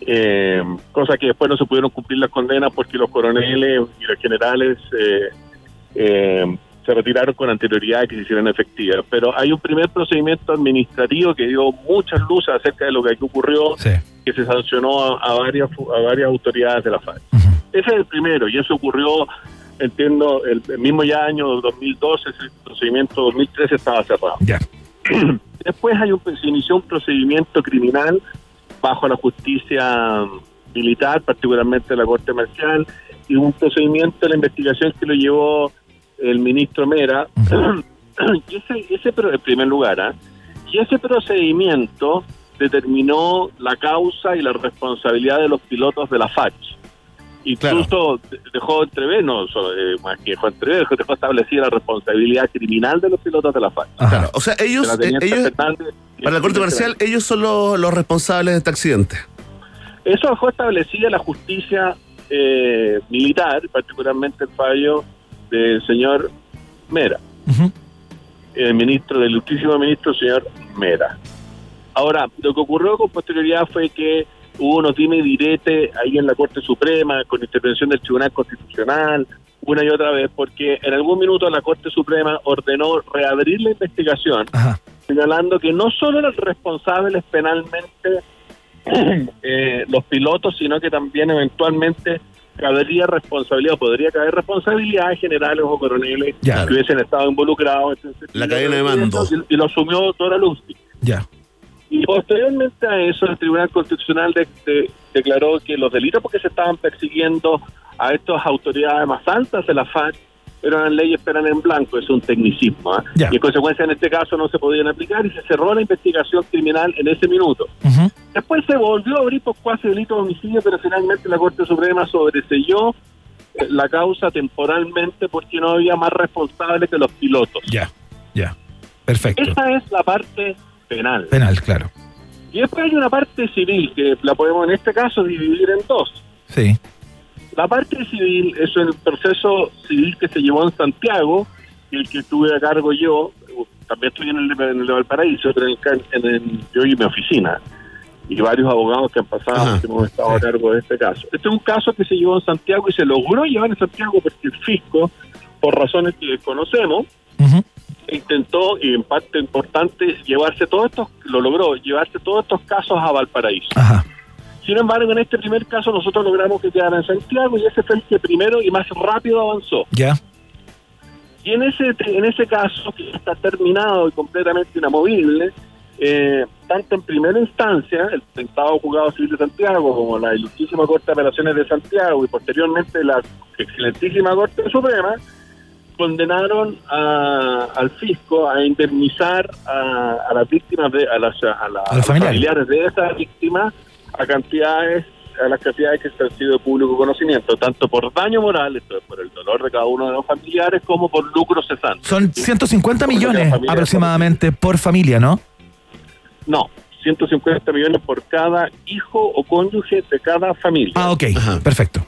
Eh, cosa que después no se pudieron cumplir las condenas porque los coroneles y los generales eh, eh, se retiraron con anterioridad a que se hicieran efectivas. Pero hay un primer procedimiento administrativo que dio muchas luces acerca de lo que aquí ocurrió, que se sancionó a, a varias a varias autoridades de la FARC. Ese es el primero, y eso ocurrió, entiendo, el, mismo ya año 2012, ese procedimiento 2013 estaba cerrado. [CLEARS THROAT] Después hay un, se inició un procedimiento criminal bajo la justicia militar, particularmente la Corte Marcial, y un procedimiento de la investigación que lo llevó el ministro Mera. [CLEARS THROAT] y ese, ese pro- en primer lugar, ¿ah? y ese procedimiento determinó la causa y la responsabilidad de los pilotos de la FACH. Incluso de- dejó entrever, no solo, eh, más que dejó entrever, dejó, [LAUGHS] dejó establecida la responsabilidad criminal de los pilotos de la. Claro, o sea, ellos, eh, ellos para la Corte Marcial, ellos son los, los responsables de este accidente. Eso dejó establecida la justicia eh, militar, particularmente el fallo del señor Mera, el ministro, del ilustrísimo ministro, señor Mera. Ahora, lo que ocurrió con posterioridad fue que hubo unos dime y direte ahí en la Corte Suprema, con intervención del Tribunal Constitucional, una y otra vez, porque en algún minuto la Corte Suprema ordenó reabrir la investigación, señalando que no solo eran responsables penalmente [CLEARS THROAT] eh, los pilotos, sino que también eventualmente cabería responsabilidad, podría caber responsabilidad de generales o coroneles Ya. que hubiesen estado involucrados. etcétera. La cadena de mando. Y, y lo asumió Dora Luzzi. Ya. Y posteriormente a eso, el Tribunal Constitucional de- de- declaró que los delitos porque se estaban persiguiendo a estas autoridades más altas de la FAC eran leyes eran en blanco, es un tecnicismo. ¿ah? Y en consecuencia en este caso no se podían aplicar y se cerró la investigación criminal en ese minuto. Después se volvió a abrir por cuasi delito de homicidio, pero finalmente la Corte Suprema sobreselló eh, la causa temporalmente porque no había más responsables que los pilotos. Ya, ya. Perfecto. Esa es la parte penal. Penal, claro. Y después hay una parte civil que la podemos en este caso dividir en dos. Sí. La parte civil es el proceso civil que se llevó en Santiago, y el que estuve a cargo yo, también estoy en el, en el de Valparaíso, pero en, el, en el- yo y mi oficina, y varios abogados que han pasado, que hemos estado a cargo de este caso. Este es un caso que se llevó en Santiago y se logró llevar en Santiago porque el fisco, por razones que desconocemos, intentó, y en parte importante, llevarse todos estos, lo logró, llevarse todos estos casos a Valparaíso. Sin embargo, en este primer caso nosotros logramos que quedara en Santiago y ese fue el que primero y más rápido avanzó. Ya. Y en ese en ese caso, que está terminado y completamente inamovible, eh, tanto en primera instancia, el Tentado Juzgado Civil de Santiago, como la Ilustrísima Corte de Apelaciones de Santiago y posteriormente la Excelentísima Corte Suprema, condenaron a- al fisco a indemnizar a, a las víctimas, de, a, las, a, la- a los familiares de esas víctimas a cantidades a las cantidades que han sido de público conocimiento, tanto por daño moral, esto es por el dolor de cada uno de los familiares, como por lucro cesante. Son 150 Como que la millones aproximadamente por familia, ¿no? No, 150 millones por cada hijo o cónyuge de cada familia. Ah, ok. Perfecto.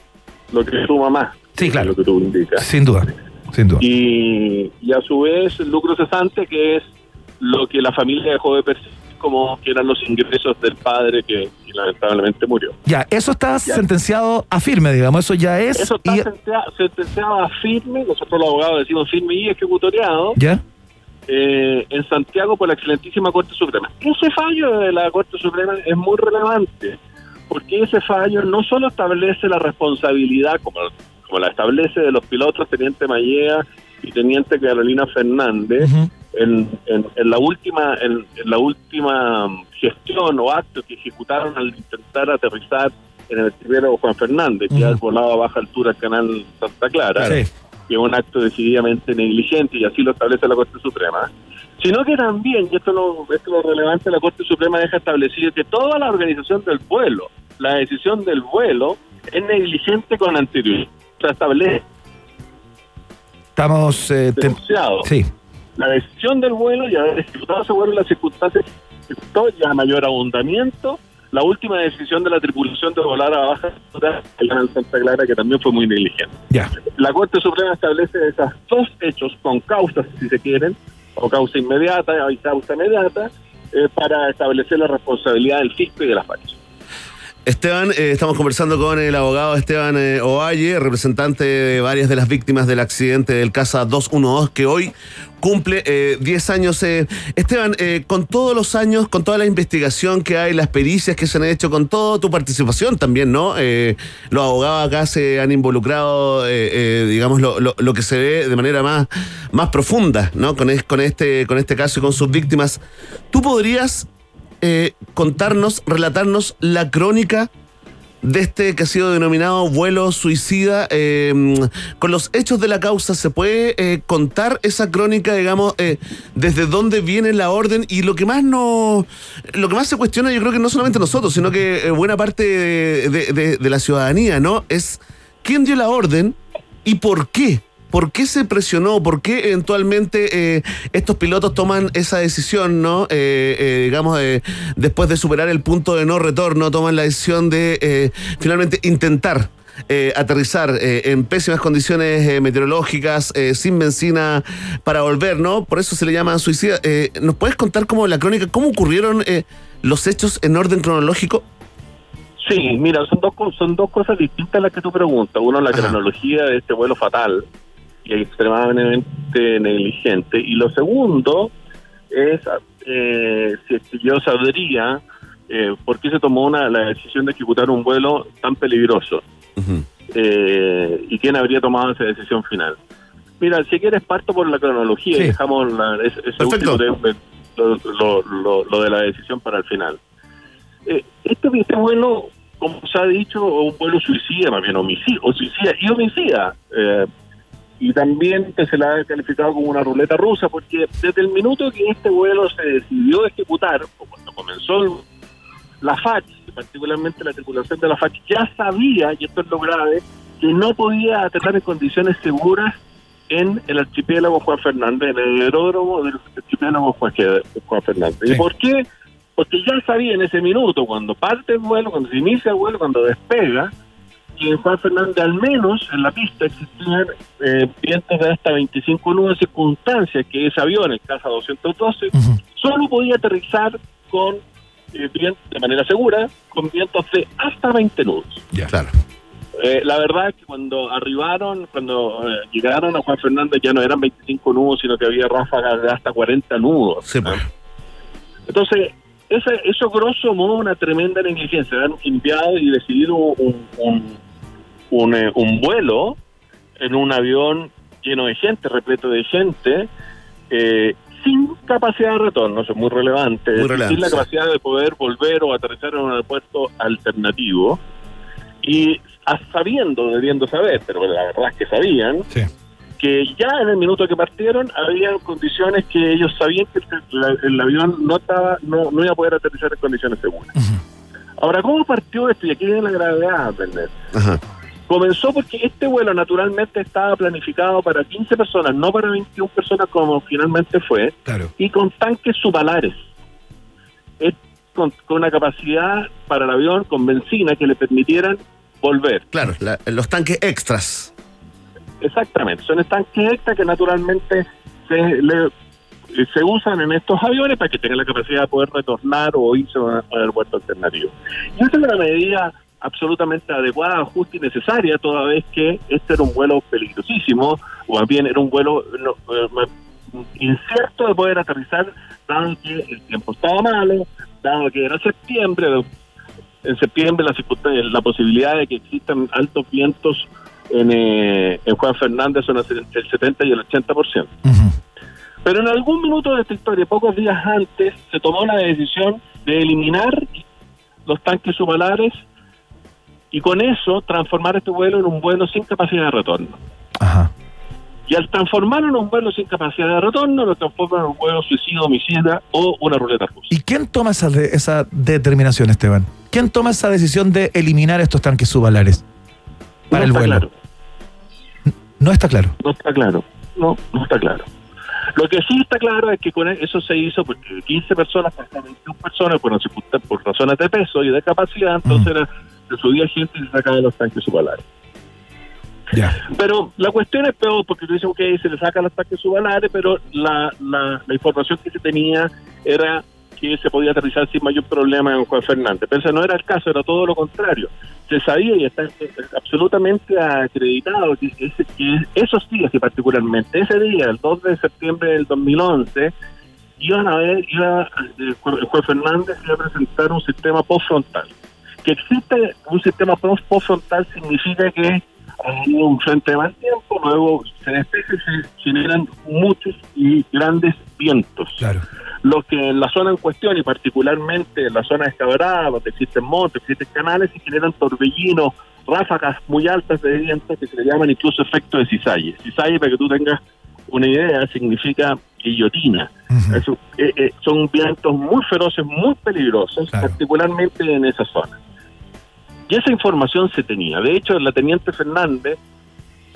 Lo que suma más. Sí, claro. Lo que tú indicas. Sin duda. Sin duda. Y, y a su vez el lucro cesante, que es lo que la familia dejó de percibir como que eran los ingresos del padre que, que lamentablemente murió. Ya, eso está sentenciado a firme, digamos. Eso ya es. Eso está y- sentenciado a firme, nosotros los abogados decimos firme y ejecutoriado, ¿Ya? eh, en Santiago por la excelentísima Corte Suprema. Ese fallo de la Corte Suprema es muy relevante, porque ese fallo no solo establece la responsabilidad, como, como la establece de los pilotos Teniente Mallea y Teniente Carolina Fernández, en, en- en la última en, en la última mm, gestión o acto que ejecutaron al intentar aterrizar en el primero Juan Fernández, que ha volado a baja altura el canal Santa Clara, Sí. que es un acto decididamente negligente y así lo establece la Corte Suprema, sino que también, y esto, lo, esto es lo relevante, la Corte Suprema deja establecido que toda la organización del vuelo, la decisión del vuelo, es negligente con anterioridad. O sea, establece Estamos. eh, denunciado Sí. la decisión del vuelo y haber ejecutado ese vuelo en las circunstancias que ejecutó y a mayor abundamiento, la última decisión de la tripulación de volar a baja en Santa Clara, que también fue muy negligente. Ya. La Corte Suprema establece esos dos hechos con causas, si se quieren, o causa inmediata y causa inmediata, eh, para establecer la responsabilidad del fisco y de las partes. Esteban, eh, estamos conversando con el abogado Esteban eh, Ovalle, representante de varias de las víctimas del accidente del Casa 212, que hoy cumple eh, 10 años. eh. Esteban, eh, con todos los años, con toda la investigación que hay, las pericias que se han hecho, con toda tu participación también, ¿no? Eh, los abogados acá se han involucrado, eh, eh, digamos, lo, lo- lo que se ve de manera más, más profunda, ¿no? Con, con, este, con este caso y con sus víctimas. ¿Tú podrías eh, contarnos, relatarnos la crónica de este que ha sido denominado vuelo suicida, eh, con los hechos de la causa, ¿se puede eh, contar esa crónica, digamos, desde dónde viene la orden? Y lo que más no, lo que más se cuestiona, yo creo que no solamente nosotros, sino que buena parte de la ciudadanía, ¿no? Es quién dio la orden y por qué. ¿Por qué se presionó? ¿Por qué eventualmente eh, estos pilotos toman esa decisión, no? Eh, eh, digamos, eh, después de superar el punto de no retorno, toman la decisión de eh, finalmente intentar eh, aterrizar eh, en pésimas condiciones eh, meteorológicas, eh, sin benzina para volver, ¿no? Por eso se le llama suicida. Eh, ¿Nos puedes contar cómo la crónica, cómo ocurrieron eh, los hechos en orden cronológico? Sí, mira, son dos, son dos cosas distintas las que tú preguntas. Uno, la cronología de este vuelo fatal extremadamente negligente. Y lo segundo es eh, si es que yo sabría eh, por qué se tomó una, la decisión de ejecutar un vuelo tan peligroso eh, y quién habría tomado esa decisión final. Mira, si quieres parto por la cronología y dejamos la- ese, ese último tema, lo, lo- lo- lo de la decisión para el final. Eh, este, este vuelo, como se ha dicho, un vuelo suicida, más bien homicida, o suicida y homicida. Eh, y también que se la ha calificado como una ruleta rusa, porque desde el minuto que este vuelo se decidió ejecutar, o cuando comenzó el- la FACH, particularmente la tripulación de la FACH, ya sabía, y esto es lo grave, que no podía aterrar en condiciones seguras en el archipiélago Juan Fernández, en el aeródromo del archipiélago Juan, Juan Fernández. ¿Y por qué? Porque ya sabía en ese minuto, cuando parte el vuelo, cuando se inicia el vuelo, cuando despega, que en Juan Fernández, al menos en la pista, existían eh, vientos de hasta 25 nudos, circunstancias que ese avión, el Casa 212, solo podía aterrizar con eh, de manera segura, con vientos de hasta 20 nudos. Claro. Eh, la verdad es que cuando arribaron, cuando eh, llegaron a Juan Fernández ya no eran 25 nudos, sino que había ráfagas de hasta 40 nudos. ¿no? Entonces, ese, eso grosso modo una tremenda negligencia. Han enviado y decidido un, un, un, eh, un vuelo en un avión lleno de gente, repleto de gente, eh, sin capacidad de retorno, eso es muy relevante, Muy relevante, sin la sí. capacidad de poder volver o aterrizar en un aeropuerto alternativo. Y sabiendo, debiendo saber, pero la verdad es que sabían, que ya en el minuto que partieron había condiciones que ellos sabían que el, avión no estaba no, no iba a poder aterrizar en condiciones seguras. Ahora, ¿cómo partió esto? Y aquí viene la gravedad. Ajá. Comenzó porque este vuelo naturalmente estaba planificado para 15 personas, no para 21 personas como finalmente fue, y con tanques subalares. Es con, con una capacidad para el avión con benzina que le permitieran volver. Claro, la- los tanques extras. Exactamente, son estanques extra que naturalmente se, le- se usan en estos aviones para que tengan la capacidad de poder retornar o irse a un aeropuerto alternativo. Y esa es una medida absolutamente adecuada, justa y necesaria, toda vez que este era un vuelo peligrosísimo, o más bien era un vuelo no, eh, incierto de poder aterrizar, dado que el tiempo estaba malo, dado que era septiembre, en septiembre la, la posibilidad de que existan altos vientos en, eh, en Juan Fernández son entre el 70 y el 80%. Pero en algún minuto de esta historia, pocos días antes, se tomó la decisión de eliminar los tanques subalares y con eso transformar este vuelo en un vuelo sin capacidad de retorno. Y al transformarlo en un vuelo sin capacidad de retorno, lo transforman en un vuelo suicida, homicida o una ruleta rusa. ¿Y quién toma esa, de- esa determinación, Esteban? ¿Quién toma esa decisión de eliminar estos tanques subalares para No el vuelo? claro. No está claro. No está claro. No, no está claro. Lo que sí está claro es que con eso se hizo porque 15 personas pasaron 21 personas por, por razones de peso y de capacidad, entonces era- se subía gente y se sacaba de los tanques subalares. Pero la cuestión es peor porque tú dices, ok, se le sacan los tanques subalares, pero la, la, la información que se tenía era que se podía aterrizar sin mayor problema en Juan Fernández. Pero ese no era el caso, era todo lo contrario. Se sabía y está eh, absolutamente acreditado que, ese- que esos días, que particularmente ese día, el 2 de septiembre del 2011, iban a ver, iba, eh, Juan Juan Fernández iba a presentar un sistema postfrontal. Que existe un sistema post- postfrontal significa que hay un frente de mal tiempo, luego se despeja y se generan muchos y grandes vientos. Lo que en la zona en cuestión, y particularmente en la zona de Escabrada, donde existen montes, existen canales, se generan torbellinos, ráfagas muy altas de viento que se le llaman incluso efecto de cizalle. Cizalle, para que tú tengas una idea, significa guillotina. Eso, eh, eh, son vientos muy feroces, muy peligrosos, particularmente en esa zona. Y esa información se tenía. De hecho, la teniente Fernández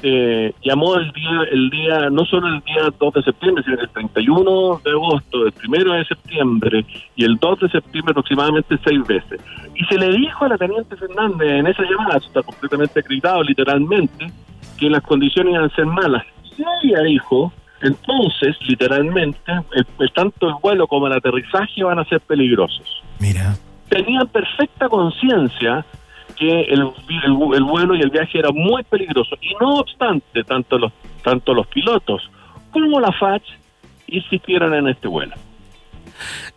eh, llamó el día, el día, no solo el día 2 de septiembre, sino el 31 de agosto, el 1 de septiembre y el 2 de septiembre aproximadamente seis veces. Y se le dijo a la teniente Fernández en esa llamada, eso está completamente acreditado literalmente, que las condiciones iban a ser malas. Y ella dijo, entonces, literalmente, el- el- tanto el vuelo como el aterrizaje van a ser peligrosos Mira. tenían perfecta conciencia que el, el- el vuelo y el viaje era muy peligroso. Y no obstante, tanto los, tanto los pilotos como la FACH insistieron en este vuelo.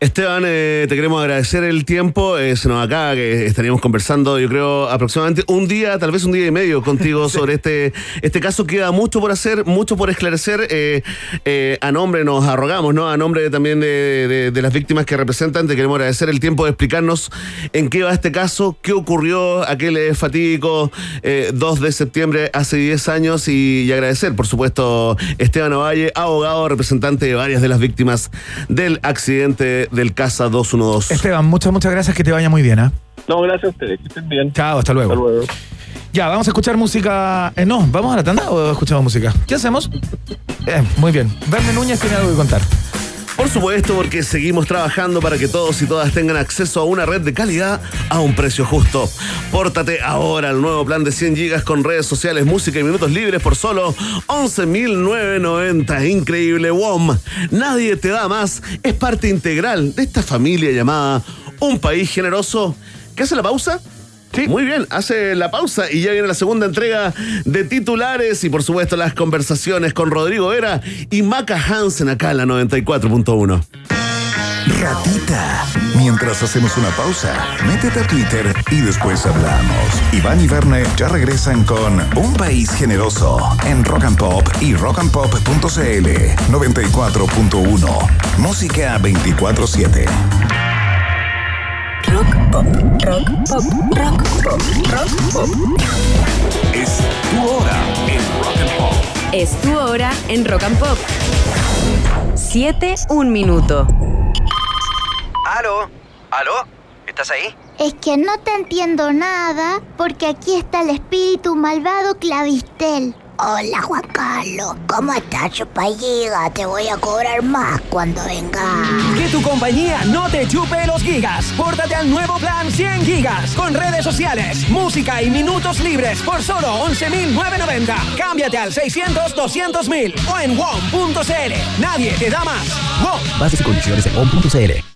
Esteban, eh, te queremos agradecer el tiempo. Eh, se nos acaba que estaríamos conversando, yo creo, aproximadamente un día, tal vez un día y medio contigo [LAUGHS] sobre este, este caso. Queda mucho por hacer, mucho por esclarecer. Eh, eh, a nombre, nos arrogamos, ¿no? A nombre también de, de- de las víctimas que representan, te queremos agradecer el tiempo de explicarnos en qué va este caso, qué ocurrió aquel fatídico eh, 2 de septiembre hace 10 años y, y agradecer, por supuesto, Esteban Ovalle, abogado, representante de varias de las víctimas del accidente del Casa 212. Esteban, muchas, muchas gracias, que te vaya muy bien, ¿ah? No, gracias a ustedes, que estén bien. Chao, hasta luego. Ya, vamos a escuchar música. eh, no, ¿vamos a la tanda o escuchamos música? ¿Qué hacemos? Eh, muy bien. Verne Núñez tiene algo que contar. Por supuesto, porque seguimos trabajando para que todos y todas tengan acceso a una red de calidad a un precio justo. Pórtate ahora al nuevo plan de 100 gigas con redes sociales, música y minutos libres por solo 11.990. Increíble, WOM. Nadie te da más. Es parte integral de esta familia llamada Un País Generoso. ¿Qué hace la pausa? Sí. Muy bien, hace la pausa y ya viene la segunda entrega de titulares y por supuesto las conversaciones con Rodrigo Vera y Maca Hansen acá en la 94.1. Ratita. Mientras hacemos una pausa, métete a Twitter y después hablamos. Iván y Verne ya regresan con Un País Generoso en Rock and Pop y rockandpop.cl 94.1. Música 24-7. Rock pop, rock pop, rock pop, rock pop. Es tu hora en Rock and Pop. Es tu hora en Rock and Pop. 7, 1 minuto. ¿Aló? ¿Aló? ¿Estás ahí? Es que no te entiendo nada porque aquí está el espíritu malvado Clavistel. Hola Juan Carlos, ¿cómo estás, chupalliga? Te voy a cobrar más cuando venga. Que tu compañía no te chupe los gigas. Pórtate al nuevo plan 100 gigas con redes sociales, música y minutos libres por solo 11.990. Cámbiate al 600-200.000 o en WOM.cl. Nadie te da más. WOM. Bases y condiciones en WOM.cl.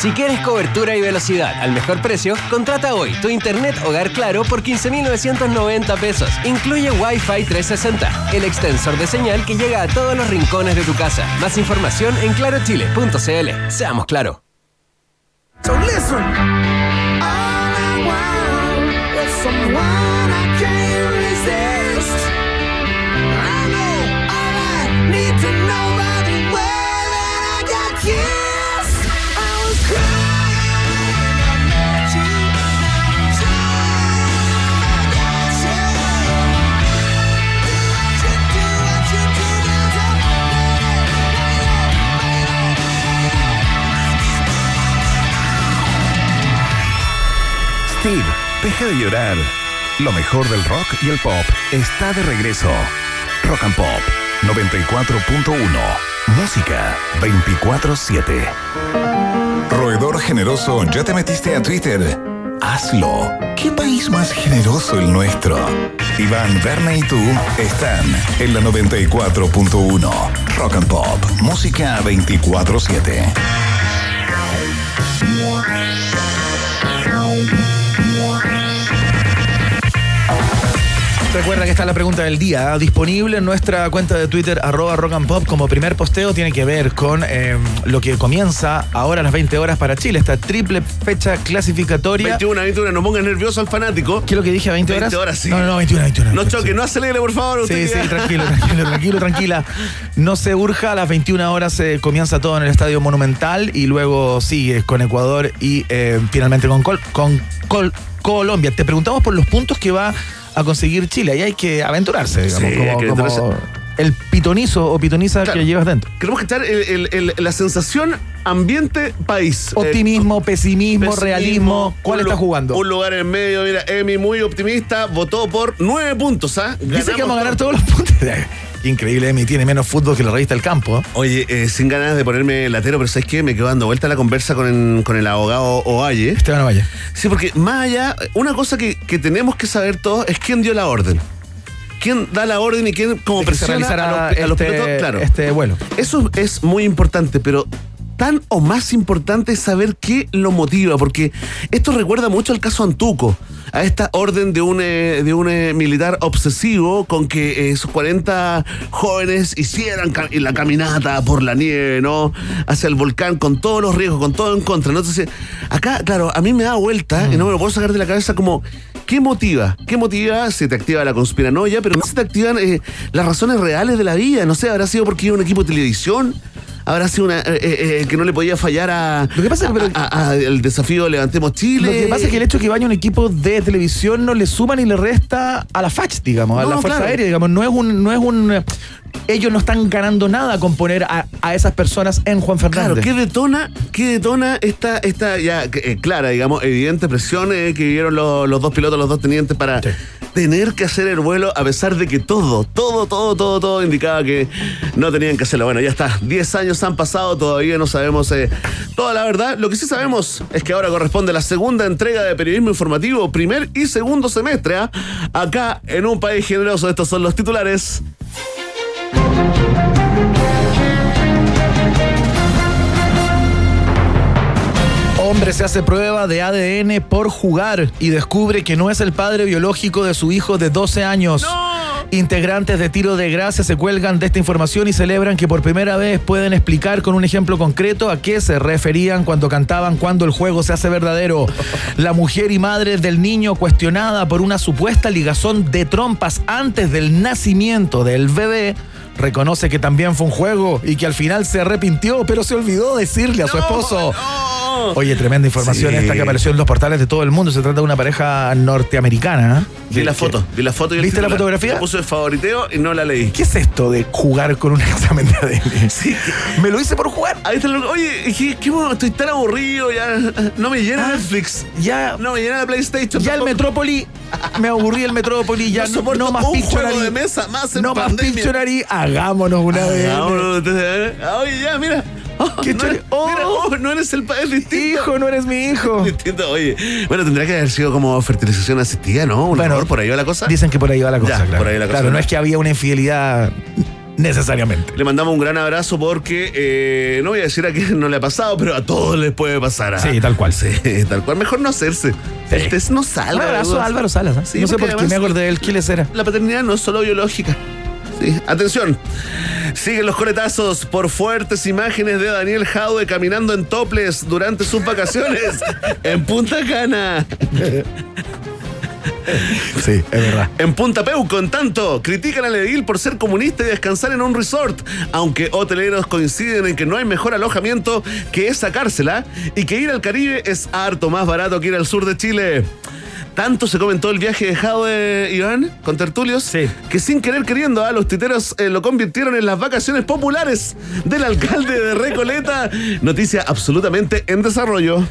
Si quieres cobertura y velocidad al mejor precio, contrata hoy tu internet hogar claro por 15.990 pesos. Incluye Wi-Fi 360, el extensor de señal que llega a todos los rincones de tu casa. Más información en clarochile.cl. Seamos claro. Steve, deja de llorar. Lo mejor del rock y el pop está de regreso. Rock and Pop 94.1. Música 24-7. Roedor generoso, ¿ya te metiste a Twitter? Hazlo. ¿Qué país más generoso el nuestro? Iván, Verne y tú están en la 94.1. Rock and Pop. Música 24-7. Recuerda que está la pregunta del día, ¿ah? disponible en nuestra cuenta de Twitter, arroba rock and pop, como primer posteo, tiene que ver con eh, lo que comienza ahora a las 20 horas para Chile, esta triple fecha clasificatoria. 21, 21, no pongas nervioso al fanático. ¿Qué es lo que dije? ¿20 horas? 20 horas, sí. No, no, no, 21, 21. No choque, no acelere, por favor. Sí, usted sí, tranquilo, tranquilo, tranquilo, tranquila. No se urja, a las 21 horas se comienza todo en el Estadio Monumental y luego sigue con Ecuador y eh, finalmente con, Col- con Col- Colombia. Te preguntamos por los puntos que va a conseguir Chile. Ahí hay que aventurarse, digamos, Sí, como, el pitonizo o pitoniza Claro. que llevas dentro. Queremos que estar el- el- el- la sensación ambiente país. Optimismo, pesimismo, pesimismo, realismo. ¿Cuál está jugando? Un lugar en medio, mira, Emi muy optimista, votó por nueve puntos, ¿ah? Dice que vamos a ganar todo. todos los puntos. [LAUGHS] Increíble, Emi tiene menos fútbol que la revista El Campo. ¿eh? Oye, eh, sin ganas de ponerme latero, pero ¿sabes qué? Me quedo dando vuelta la conversa con el, con el abogado Ovalle. Esteban Ovalle. Sí, porque más allá, una cosa que, que tenemos que saber todos es quién dio la orden. ¿Quién da la orden y quién como presiona a los, a los este- pilotos? Claro. este vuelo. Eso es muy importante, pero tan o más importante es saber qué lo motiva, porque esto recuerda mucho al caso Antuco, a esta orden de un, eh, de un eh, militar obsesivo con que eh, esos 40 jóvenes hicieran la caminata por la nieve, ¿no? Hacia el volcán con todos los riesgos, con todo en contra, ¿no? Entonces, acá, claro, a mí me da vuelta y no me lo puedo sacar de la cabeza como, ¿qué motiva? ¿Qué motiva? Se te activa la conspiranoia, pero no se te activan eh, las razones reales de la vida, no sé, habrá sido porque iba un equipo de televisión habrá sido una, eh, eh, eh, que no le podía fallar a, Lo que pasa a- a- a el desafío Levantemos Chile. Lo que pasa es que el hecho de que vaya un equipo de televisión no le suma ni le resta a la FACH, digamos, a la Fuerza claro. Aérea, digamos, no es un, no es un ellos no están ganando nada con poner a, a esas personas en Juan Claro, Fernández. ¿qué detona, qué detona esta, esta ya eh, clara, digamos, evidente presión que vivieron los, los dos pilotos, los dos tenientes para tener que hacer el vuelo a pesar de que todo, todo, todo, todo, todo indicaba que no tenían que hacerlo? Bueno, ya está, 10 años han pasado, todavía no sabemos eh, toda la verdad. Lo que sí sabemos es que ahora corresponde la segunda entrega de periodismo informativo, primer y segundo semestre, ¿ah? acá en un país generoso. Estos son los titulares. Hombre se hace prueba de ADN por jugar y descubre que no es el padre biológico de su hijo de 12 años. Integrantes de Tiro de Gracia se cuelgan de esta información y celebran que por primera vez pueden explicar con un ejemplo concreto a qué se referían cuando cantaban cuando el juego se hace verdadero. La mujer y madre del niño cuestionada por una supuesta ligazón de trompas antes del nacimiento del bebé reconoce que también fue un juego y que al final se arrepintió, pero se olvidó decirle a su esposo. Oye, tremenda información Sí. esta que apareció en los portales de todo el mundo. Se trata de una pareja norteamericana. ¿eh? Vi la foto, vi la foto y ¿Viste la fotografía? La puse de favoriteo y no la leí. ¿Qué es esto de jugar con un examen de ADN? Sí. Me lo hice por jugar. Ahí está lo- Oye, ¿qué, qué bueno, estoy tan aburrido ya. No me llena Netflix. Ah, Ya, No me llena la PlayStation. ya el. Metrópoli, me aburrí el Metrópoli, ya No no, más un Pictionary. juego de mesa más en no más. Pictionary, hagámonos una vez. Eh. Oye, ya, mira. Oh, ¿Qué no, chori- eres, mira, oh, no eres el país distinto. Hijo, no eres mi hijo. [LAUGHS] Distinto, oye. Bueno, tendría que haber sido como fertilización asistida, ¿no? Un Bueno, por ahí va la cosa. Dicen que por ahí va la cosa, Ya, claro. por ahí la cosa, Claro, no ¿no? es que había una infidelidad necesariamente. Le mandamos un gran abrazo porque eh, no voy a decir a quién no le ha pasado, pero a todos les puede pasar. ¿ah? Sí, tal cual. Sí, tal cual. Mejor no hacerse. El test no salga. Un abrazo a Álvaro Salas. ¿eh? Sí, no sé por qué me acordé de él. ¿Quién les era? La paternidad no es solo biológica. Sí. Atención. Siguen los coletazos por fuertes imágenes de Daniel Jaude caminando en toples durante sus vacaciones [LAUGHS] en Punta Cana. [LAUGHS] Sí, es verdad. En Punta Peuco, en tanto, critican al edil por ser comunista y descansar en un resort, aunque hoteleros coinciden en que no hay mejor alojamiento que esa cárcela y que ir al Caribe es harto más barato que ir al sur de Chile. Tanto se comentó el viaje dejado de Iván con Tertulios Sí. que sin querer queriendo a los titeros eh, lo convirtieron en las vacaciones populares del alcalde de Recoleta. Noticia absolutamente en desarrollo.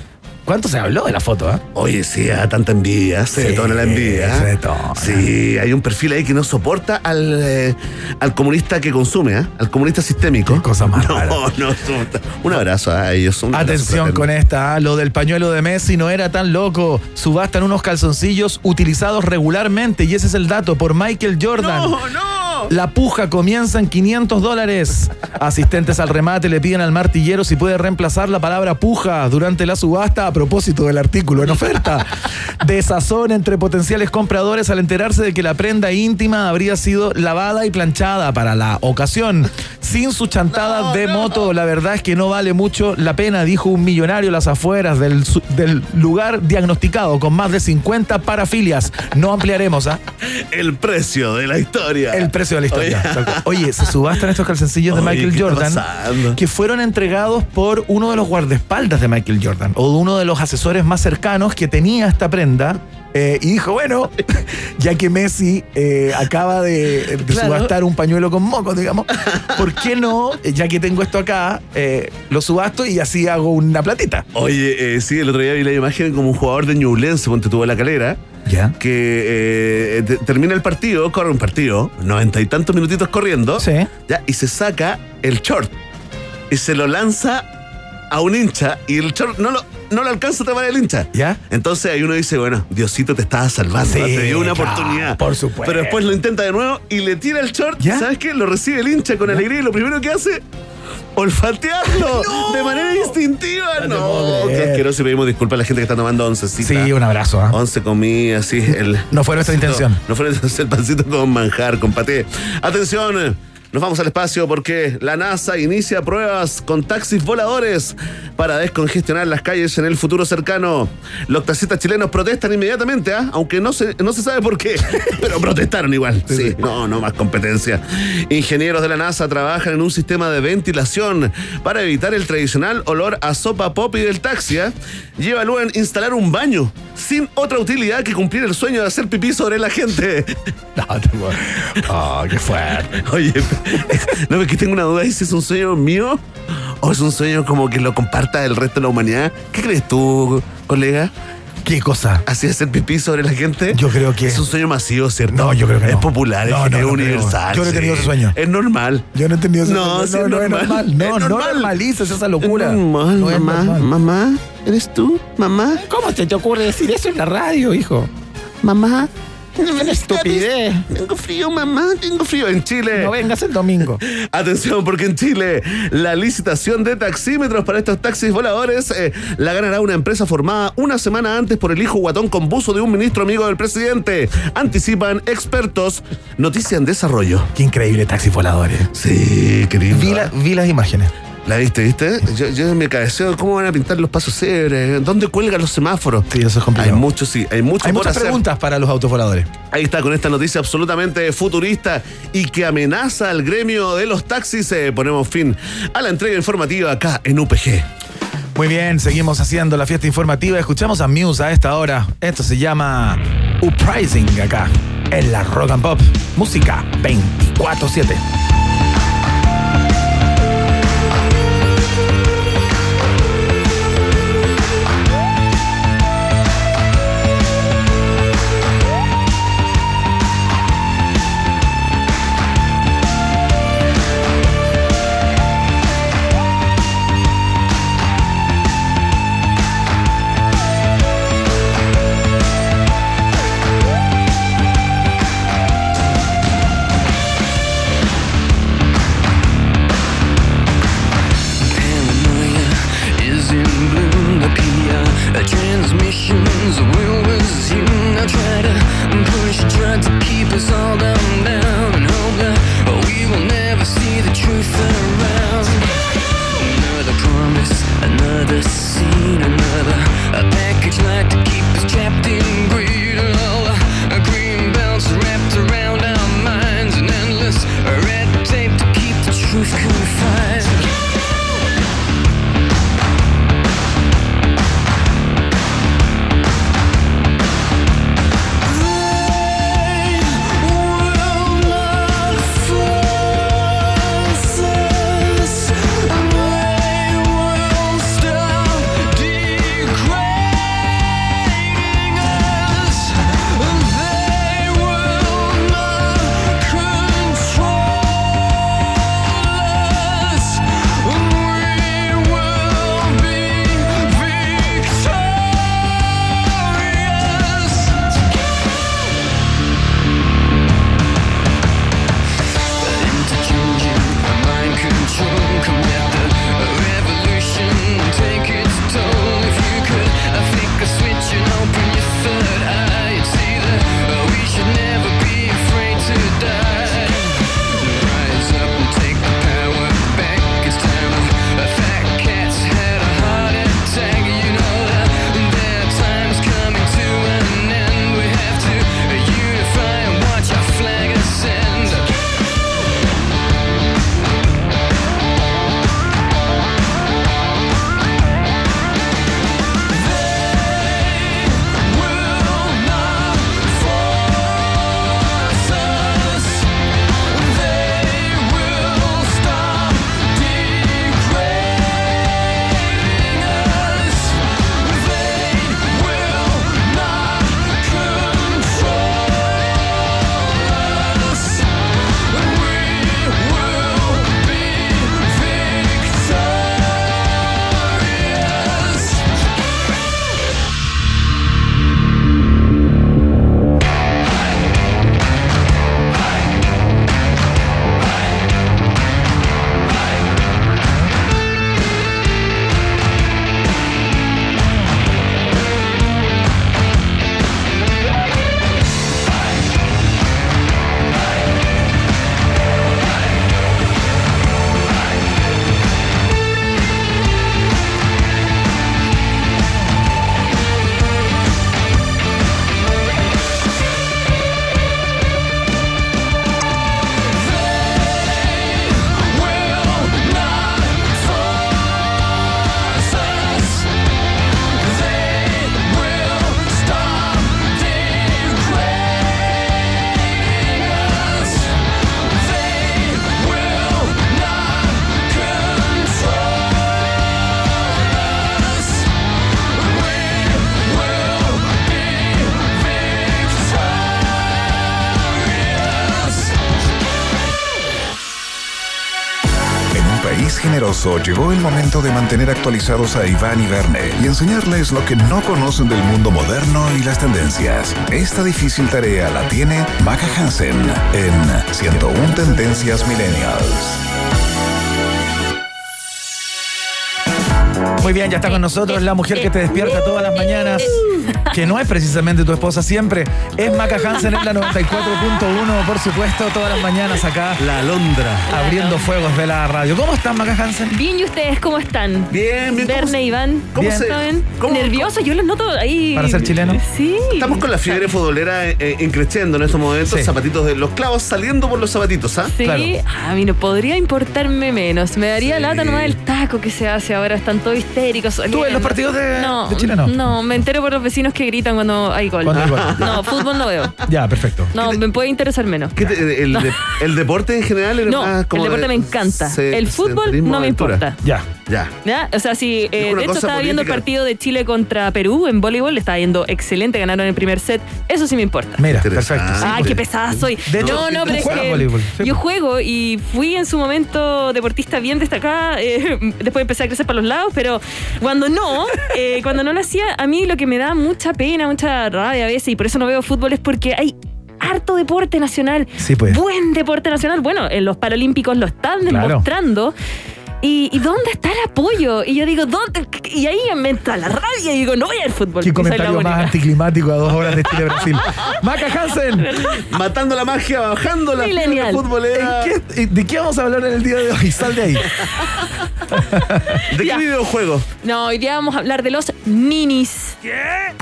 ¿Cuánto se habló de la foto? ah? Oye, sí, a tanta envidia, se Sí, detona la envidia. se detona. Sí, hay un perfil ahí que no soporta al, eh, al comunista que consume, ¿eh? al comunista sistémico. Qué cosa más [LAUGHS] No, rara. no. Un abrazo a ellos. un Atención con esta, ah, lo del pañuelo de Messi no era tan loco. Subastan unos calzoncillos utilizados regularmente y ese es el dato por Michael Jordan. No, no. La puja comienza en 500 dólares. [LAUGHS] Asistentes al remate le piden al martillero si puede reemplazar la palabra puja durante la subasta a propósito del artículo en oferta. [LAUGHS] Desazón entre potenciales compradores al enterarse de que la prenda íntima habría sido lavada y planchada para la ocasión. Sin su chantada No, de no. moto, la verdad es que no vale mucho la pena, dijo un millonario a las afueras del lugar diagnosticado con más de 50 parafilias. No ampliaremos, ¿ah? El precio de la historia. El precio de la historia. Oye. Se subastan estos calzoncillos de Michael ¿qué está Jordan que fueron entregados por uno de los guardaespaldas de Michael Jordan o de uno de los asesores más cercanos que tenía esta prenda. eh, y dijo, bueno, [LAUGHS] ya que Messi eh, acaba de, de Claro. subastar un pañuelo con mocos, digamos, ¿por qué no, ya que tengo esto acá, eh, lo subasto y así hago una platita? Oye, sí, el otro día vi la imagen como un jugador de Ñublense, ponte tuvo la calera. ¿Ya? que eh, te- termina el partido, corre un partido, noventa y tantos minutitos corriendo, Sí. ya, y se saca el short y se lo lanza a un hincha y el short no lo, no lo alcanza a tomar el hincha. ¿Ya? Entonces ahí uno dice, bueno, Diosito te estaba salvando, te dio una claro, oportunidad. por supuesto. Pero después lo intenta de nuevo y le tira el short, ¿Ya? ¿sabes qué? Lo recibe el hincha con alegría y lo primero que hace... Olfatearlo [LAUGHS] de manera instintiva. No No, qué asqueroso. Y pedimos disculpas a la gente que está tomando oncecita. Sí, un abrazo. ¿ah? Once comidas, sí. El, No fue nuestra intención. No fue nuestra el pancito con manjar, con paté. Atención. Nos vamos al espacio porque la NASA inicia pruebas con taxis voladores para descongestionar las calles en el futuro cercano. Los taxistas chilenos protestan inmediatamente, ¿ah? aunque no se, no se sabe por qué, [LAUGHS] pero protestaron igual. Sí, no, no más competencia. Ingenieros de la NASA trabajan en un sistema de ventilación para evitar el tradicional olor a sopa pop y del taxi. ¿ah? Y evalúan instalar un baño sin otra utilidad que cumplir el sueño de hacer pipí sobre la gente. No, puedo- Oh, qué fuerte. Oye, [LAUGHS] no, es que tengo una duda si es un sueño mío o es un sueño como que lo comparta el resto de la humanidad. ¿Qué crees tú, colega? ¿Qué cosa? ¿Así hacer pipí sobre la gente? Yo creo que- Es un sueño masivo, ¿cierto? No, yo creo que Es no. popular, No, es, no, es no universal. Yo no he tenido ese sueño. Es normal. Yo no he entendido eso. No, sí, no, es no es normal. No, Es no normal. normalices esa locura. Es normal, No es mamá. normal. Mamá, ¿eres tú? Mamá. ¿Cómo se te ocurre decir eso en la radio, hijo? Mamá. Estupidez. Tengo frío, mamá, tengo frío. En Chile. No vengas el domingo. [LAUGHS] Atención, porque en Chile la licitación de taxímetros para estos taxis voladores eh, la ganará una empresa formada una semana antes por el hijo guatón con buzo de un ministro amigo del presidente. Anticipan expertos. Noticia en desarrollo. Qué increíble taxi voladores. Sí, querido. Vi, la- vi las imágenes. ¿La viste, viste? Yo, yo me cabeceo. ¿Cómo van a pintar los pasos cebres? ¿Dónde cuelgan los semáforos? Sí, eso es complicado. Hay mucho, sí. Hay mucho Hay por muchas hacer. preguntas para los autos voladores. Ahí está, con esta noticia absolutamente futurista y que amenaza al gremio de los taxis. eh, ponemos fin a la entrega informativa acá en UPG. Muy bien, seguimos haciendo la fiesta informativa. Escuchamos a Muse a esta hora. Esto se llama Uprising acá, en la Rock and Pop. Música 24-7. Llegó el momento de mantener actualizados a Iván y Verne y enseñarles lo que no conocen del mundo moderno y las tendencias. Esta difícil tarea la tiene Maca Hansen en 101 Tendencias Millennials. Muy bien, ya está con nosotros la mujer que te despierta todas las mañanas, que no es precisamente tu esposa siempre, es Maca Hansen en la 94.1, por supuesto, todas las mañanas acá. La Alondra. Abriendo fuegos de la radio. ¿Cómo estás, Maca Hansen? Bien, ¿y ustedes cómo están? Bien, bien. Verne, Iván. cómo Bien. se- ¿Saben? cómo- Nerviosos, yo los noto ahí. Para ser chileno. Sí. Estamos con la fiebre futbolera eh, eh, increciendo en estos momentos, Sí. zapatitos de los clavos saliendo por los zapatitos, ¿ah? Sí, a mí no podría importarme menos. Me daría Sí. lata nomás el taco que se hace ahora. Están todos histéricos. ¿Tú ves los partidos de, no, de Chile no? No, me entero por los vecinos que gritan cuando hay gol. Cuando hay gol. [LAUGHS] No, fútbol no veo. Ya, perfecto. No, me puede interesar menos. ¿Qué te- el, No. de- el deporte en general era No, más como el deporte de- me encanta. se- el fútbol no me aventura. importa. Ya. Ya. ¿Ya? O sea, si eh, de hecho estaba viendo el partido de Chile contra Perú en voleibol, le estaba yendo excelente, ganaron el primer set. Eso sí me importa. Mira, perfecto. Ay, qué pesada soy. De hecho, no, no, pero es que yo juego y fui en su momento deportista bien destacada. eh, [LAUGHS] después empecé a crecer para los lados, pero cuando no, eh, cuando no lo hacía, a mí lo que me da mucha pena, mucha rabia a veces, y por eso no veo fútbol, es porque hay harto deporte nacional. Sí, pues. Buen deporte nacional. Bueno, en los Paralímpicos lo están Claro. ¿Y, y dónde está el apoyo? Y yo digo, ¿dónde? Y ahí me entra la rabia y digo, no voy al fútbol. Qué y comentario más anticlimático a dos horas de Chile-Brasil. [LAUGHS] Maca Hansen, Matando la magia, bajando la futbolera. ¿en qué- ¿de qué vamos a hablar en el día de hoy? Sal de ahí. [LAUGHS] ¿De qué videojuego? No, hoy día vamos a hablar de los ninis.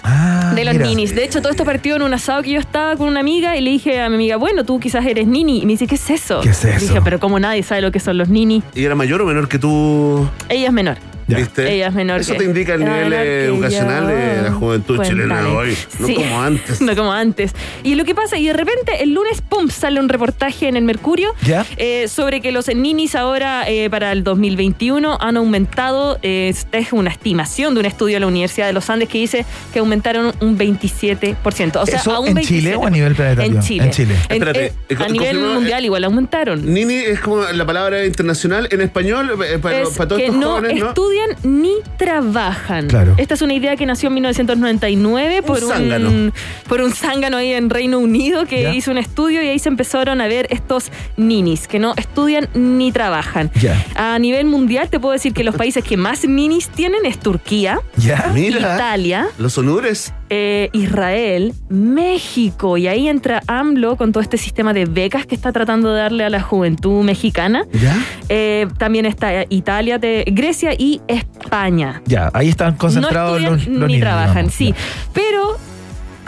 Ah, De los mira. ninis. De hecho, todo esto partió en un asado que yo estaba con una amiga y le dije a mi amiga, bueno, tú quizás eres nini. Y me dice, ¿qué es eso? ¿Qué es eso? dije, pero como nadie sabe lo que son los ninis. ¿Y era mayor o menor que tú? Ella es menor. Ya. ¿Viste? Ella es menor Eso que- te indica el nivel eh, educacional yo. de la juventud Cuéntale. chilena hoy. No Sí. como antes. [LAUGHS] No como antes. Y lo que pasa, y de repente el lunes, pum, sale un reportaje en el Mercurio ¿Ya? eh, sobre que los ninis ahora eh, para el 2021 han aumentado, eh, esta es una estimación de un estudio de la Universidad de los Andes que dice que aumentaron un 27%. O sea, ¿Eso a un en Chile o a nivel planetario? En Chile. En Chile. En- Espérate, eh, eh, a nivel mundial igual aumentaron. Nini es como la palabra internacional en español eh, para, es para todos que estos no jóvenes, ¿no? Estudian ni trabajan. Claro. Esta es una idea que nació en 1999 por un, zángano. por un zángano ahí en Reino Unido que Ya. hizo un estudio y ahí se empezaron a ver estos ninis que no estudian ni trabajan. Ya. A nivel mundial te puedo decir que los países que más ninis tienen es Turquía, Italia, los honores. Eh, Israel, México y ahí entra AMLO con todo este sistema de becas que está tratando de darle a la juventud mexicana. ¿Ya? Eh, también está Italia, de Grecia y España. Ya, ahí están concentrados no los, estudian los ni niños, trabajan, digamos. sí. Pero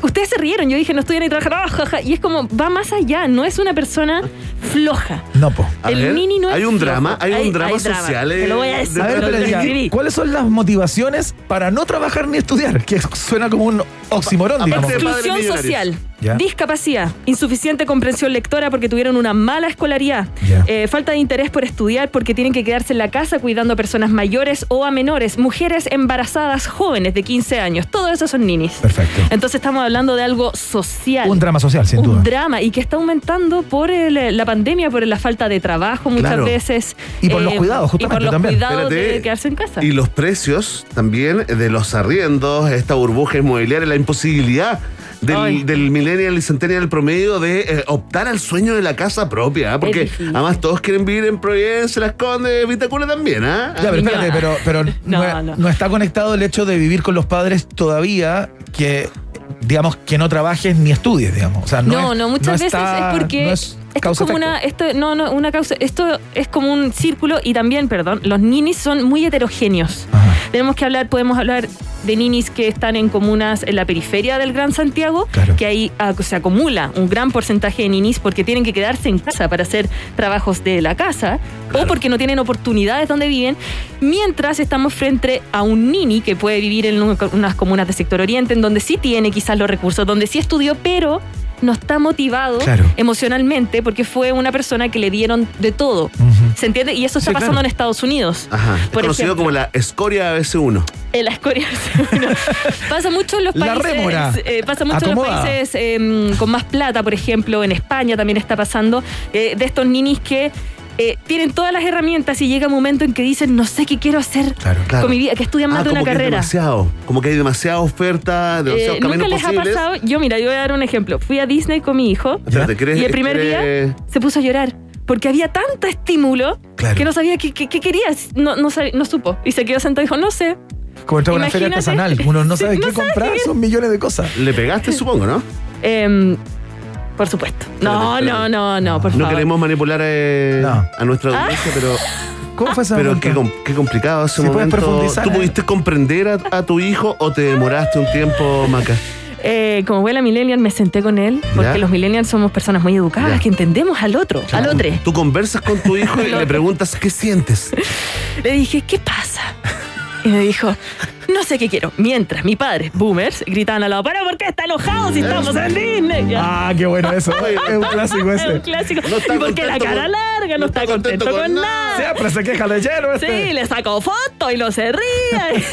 ustedes se rieron. Yo dije, no estudian ni trabajan. ah, jaja. Y es como, va más allá. No es una persona floja. No, po. A el ver, nini no es hay un flojo. drama, hay un drama social, Te lo voy a decir. de- A ver, pero ya. ¿cuáles son las motivaciones para no trabajar ni estudiar? [LAUGHS] Que suena como un oximorón, digamos. Exclusión social, Ya. discapacidad, insuficiente comprensión lectora porque tuvieron una mala escolaridad, eh, falta de interés por estudiar porque tienen que quedarse en la casa cuidando a personas mayores o a menores, mujeres embarazadas jóvenes de 15 años. Todo eso son ninis. Perfecto. Entonces estamos hablando de algo social. Un drama social, sin un duda. drama y que está aumentando por el- la pandemia, por la falta de trabajo muchas Claro. veces. Y por los cuidados, Y por justamente, los también. cuidados Espérate. de quedarse en casa. Y los precios también de los arriendos, esta burbuja inmobiliaria, la imposibilidad. Del, del millennial y centennial promedio de eh, optar al sueño de la casa propia, ¿ah? porque además todos quieren vivir en Providencia, Las Condes, Vitacura también, ¿ah? Ya, pero espérate, No. pero, pero [LAUGHS] no, No, no. no está conectado el hecho de vivir con los padres todavía que, digamos, que no trabajes ni estudies, digamos. O sea, no, No, es- no, muchas veces está- es porque no es esto es como una, esto, no, no, una causa, esto es como un círculo y también, perdón, los ninis son muy heterogéneos. Ajá. Tenemos que hablar, podemos hablar de ninis que están en comunas en la periferia del Gran Santiago, Claro. que ahí ah, se acumula un gran porcentaje de ninis porque tienen que quedarse en casa para hacer trabajos de la casa o porque no tienen oportunidades donde viven, mientras estamos frente a un nini que puede vivir en un- unas comunas de sector oriente, en donde sí tiene quizás los recursos, donde sí estudió, pero no está motivado Claro. emocionalmente porque fue una persona que le dieron de todo. Ujú. ¿Se entiende? Y eso está Sí, pasando claro. en Estados Unidos. Ajá, es Por conocido ejemplo. como la escoria ABC1. En la escoria. Bueno, [LAUGHS] pasa mucho en los países. eh, pasa mucho en los países eh, con más plata, por ejemplo, en España también está pasando, eh, de estos ninis que. Eh, tienen todas las herramientas y llega un momento en que dicen, no sé qué quiero hacer Claro. con mi vida, que estudian más Ah, de una como que es carrera. demasiado. Como que hay demasiada oferta, demasiados Eh, ¿Nunca caminos les ha posibles. pasado? Yo, mira, yo voy a dar un ejemplo. Fui a Disney con mi hijo ¿quieres- y el primer día se puso a llorar porque había tanto estímulo que no sabía qué, qué- qué quería. No, no, sab- no supo. Y se quedó sentado y dijo, no sé. Como entrar a una feria artesanal. Uno no [LAUGHS] sabe no qué sabe comprar, qué- son millones de cosas. Le pegaste, supongo, ¿no? [LAUGHS] Em, por supuesto. No, Espérate, no, no, no, por No favor. queremos manipular eh, a nuestra Ah. audiencia, pero. [LAUGHS] ¿Cómo fue ese Pero momento? qué, com- qué complicado ese Si puedes momento. profundizar, ¿Tú eh. pudiste comprender a, a tu hijo o te demoraste un tiempo, Maca? Eh, como abuela millennial me senté con él porque Ya. los millennials somos personas muy educadas Ya. que entendemos al otro, al otro. Tú conversas con tu hijo y [LAUGHS] le preguntas qué sientes. [LAUGHS] Le dije, ¿qué pasa? Y me dijo, no sé qué quiero. Mientras mi padre, boomers, gritaban al lado, ¿pero por qué está enojado si estamos en Disney? Ya. Ah, qué bueno eso. [LAUGHS] es un clásico Es un ese. clásico. No está y porque la cara con- larga, no, está contento, con con, nada. nada. Siempre se queja de lleno este. Sí, le sacó fotos y lo se ríe. [LAUGHS]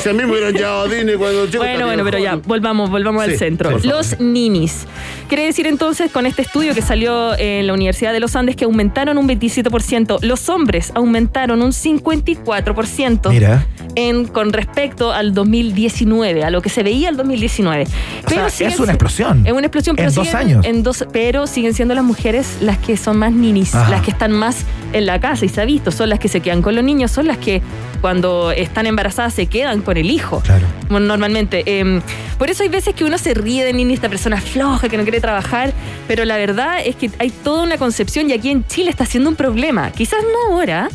Si a mí me hubieran llevado a Disney cuando chico. Bueno, bueno, pero ya, volvamos, volvamos Sí, al centro. Los ninis. Quiere decir entonces, con este estudio que salió en la Universidad de los Andes, que aumentaron un 27%. Los hombres aumentaron un 54%. Mira. En, con respecto al 2019, a lo que se veía el 2019. O sea, siguen es una si- explosión. Es una explosión, En pero dos siguen- años. En dos, pero siguen siendo las mujeres las que son más ninis, Ajá. las que están más en la casa y se ha visto, son las que se quedan con los niños, son las que cuando están embarazadas se quedan con el hijo. Claro. Bueno, normalmente. eh, por eso hay veces que uno se ríe de niña, esta persona floja que no quiere trabajar, pero la verdad es que hay toda una concepción y aquí en Chile está siendo un problema. Quizás no ahora,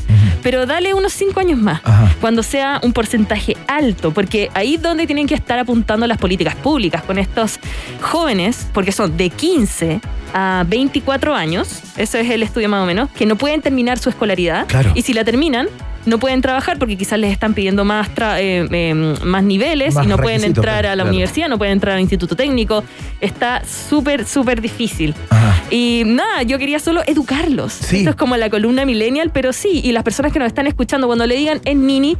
pero dale unos cinco años más, cuando sea un porcentaje alto, porque ahí es donde tienen que estar apuntando las políticas públicas con estos jóvenes, porque son de 15 a 24 años, eso es el estudio más o menos, que no pueden terminar su escolaridad Claro. y si la terminan, no pueden trabajar porque quizás les están pidiendo más, eh, eh, más niveles Más y no pueden entrar a la claro. universidad, no pueden entrar al instituto técnico. Está súper, súper difícil. Y nada, yo quería solo educarlos. Esto es como la columna millennial, pero sí, y las personas que nos están escuchando, cuando le digan en nini,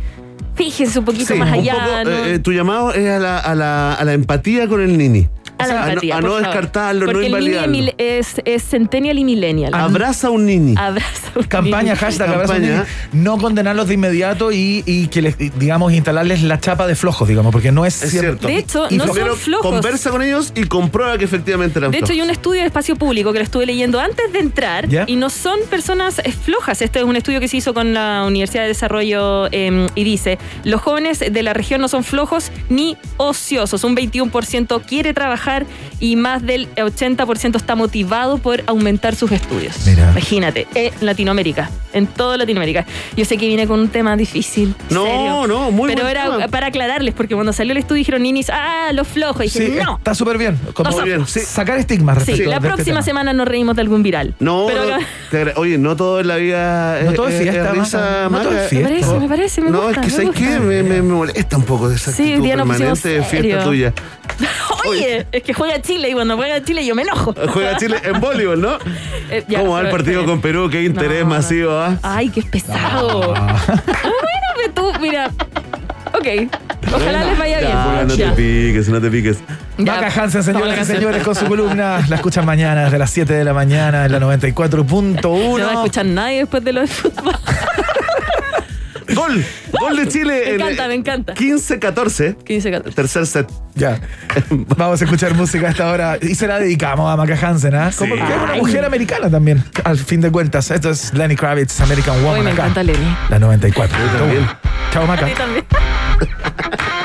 fíjense un poquito Sí, más un allá. poco, ¿no? eh, eh, tu llamado es a la, a la, a la empatía con el nini. A la O sea, a no- a por no, favor. descartarlo, no Porque el nini invalidarlo. es, es centennial y millennial. Abraza a un nini. Abraza un Campaña, nini. hashtag, Campaña. niño. no condenarlos de inmediato y, y que les, digamos, instalarles la chapa de flojos, digamos, porque no es, Es cierto. De hecho, Y no son flojos. Conversa con ellos y comprueba que efectivamente eran De hecho, hay un estudio de espacio público que lo estuve leyendo antes de entrar ¿Ya? y no son personas eh, flojas. Este es un estudio que se hizo con la Universidad de Desarrollo eh, y dice, los jóvenes de la región no son flojos ni ociosos. Un 21% quiere trabajar y más del 80% está motivado por aumentar sus estudios. Mira. Imagínate, en Latinoamérica, en toda Latinoamérica. Yo sé que viene con un tema difícil. No, serio, no, muy Pero buen era tema. para aclararles, porque cuando salió el estudio dijeron ninis, ah, los flojos. Y Sí, dije, no. está súper bien. Como Muy bien, sí. Sacar estigmas Sí, respecto la de este próxima semana nos reímos de algún viral. No, Pero no, acá- te agra- oye, no todo en la vida No es- todo es es- fiesta, es risa. No todo es Me parece, me parece, me No, gusta, es que ¿sabes qué? gusta. Me, me- me molesta un poco de esa Sí, actitud permanente de fiesta tuya. [LAUGHS] Oye, es que juega Chile y cuando juega Chile yo me enojo. [LAUGHS] Juega Chile en voleibol, ¿no? [LAUGHS] Eh, ya, ¿Cómo va el partido con Perú? Qué interés No, masivo, ¿ah? Ay, qué pesado. Ah, [LAUGHS] bueno, tú, mira. Ok. Ojalá les vaya bien. Ya, no Ya. te piques, no te piques. Ya. Maca Hansen, señoras y señores, con su columna. La escuchan mañana desde las 7 de la mañana en la No va a 94.1. escuchar nadie después de lo de fútbol. Gol, gol de Chile Me en encanta, me encanta. 15-14. 15 14. Tercer set. Ya. [LAUGHS] Vamos a escuchar música a esta hora y se la dedicamos a Maca Hansen, ¿ah? Como que es una Ay. mujer americana también, al fin de cuentas. Esto es Lenny Kravitz, American Woman. Hoy me acá. encanta Lenny. La 94. Chao, A Maca. mí también. [LAUGHS]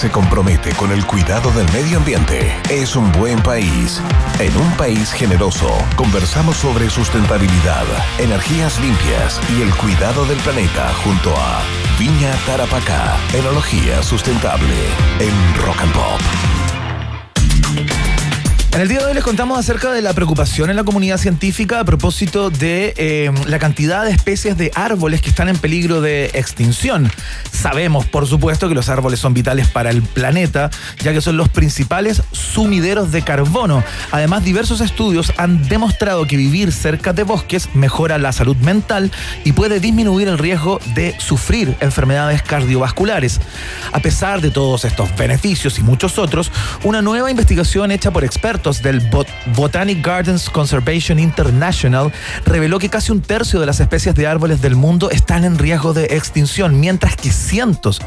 se compromete con el cuidado del medio ambiente es un buen país. En un país generoso, conversamos sobre sustentabilidad, energías limpias y el cuidado del planeta junto a Viña Tarapacá, enología sustentable en Rock and Pop. En el día de hoy les contamos acerca de la preocupación en la comunidad científica a propósito de eh, la cantidad de especies de árboles que están en peligro de extinción. Sabemos, por supuesto, que los árboles son vitales para el planeta, ya que son los principales sumideros de carbono. Además, diversos estudios han demostrado que vivir cerca de bosques mejora la salud mental y puede disminuir el riesgo de sufrir enfermedades cardiovasculares. A pesar de todos estos beneficios y muchos otros, una nueva investigación hecha por expertos del Bot- Botanic Gardens Conservation International reveló que casi un tercio de las especies de árboles del mundo están en riesgo de extinción, mientras que cientos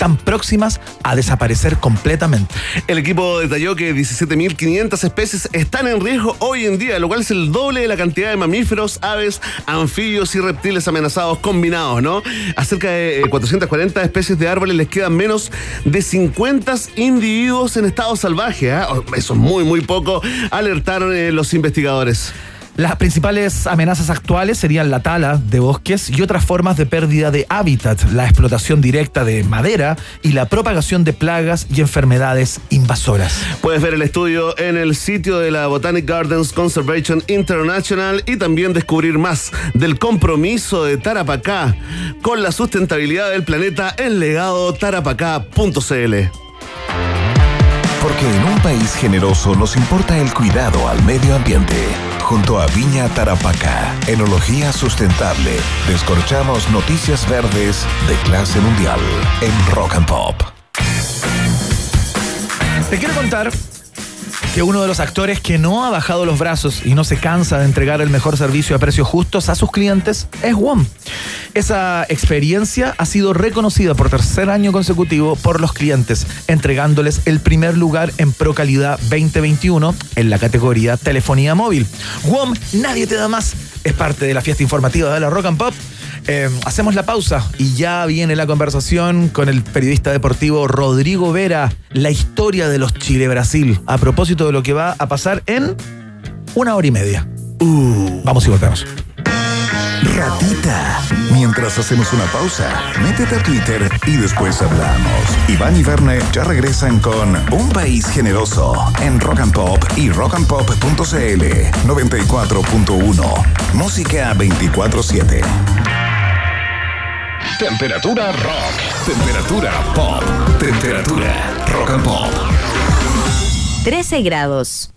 están próximas a desaparecer completamente. El equipo detalló que 17.500 especies están en riesgo hoy en día, lo cual es el doble de la cantidad de mamíferos, aves, anfibios y reptiles amenazados combinados, ¿no? A cerca de eh, 440 especies de árboles les quedan menos de 50 individuos en estado salvaje. ¿ah? Oh, Eso es muy, muy poco, alertaron eh, los investigadores. Las principales amenazas actuales serían la tala de bosques y otras formas de pérdida de hábitat, la explotación directa de madera y la propagación de plagas y enfermedades invasoras. Puedes ver el estudio en el sitio de la Botanic Gardens Conservation International y también descubrir más del compromiso de Tarapacá con la sustentabilidad del planeta en legadotarapacá.cl. Porque en un país generoso nos importa el cuidado al medio ambiente. Junto a Viña Tarapacá, enología sustentable, descorchamos noticias verdes de clase mundial en Rock and Pop. Te quiero contar que uno de los actores que no ha bajado los brazos y no se cansa de entregar el mejor servicio a precios justos a sus clientes es WOM. Esa experiencia ha sido reconocida por tercer año consecutivo por los clientes, entregándoles el primer lugar en ProCalidad 2021 en la categoría telefonía móvil. WOM, nadie te da más. Es parte de la fiesta informativa de la Rock and Pop. Eh, hacemos la pausa y ya viene la conversación con el periodista deportivo Rodrigo Vera, la historia de los Chile-Brasil, a propósito de lo que va a pasar en una hora y media. Vamos y volvemos. Ratita. Mientras hacemos una pausa, métete a Twitter y después hablamos. Iván y Verne ya regresan con Un País Generoso en Rock and Pop y rockandpop.cl 94.1. Música 24-7. Temperatura rock. Temperatura pop. Temperatura rock and pop. 13 grados.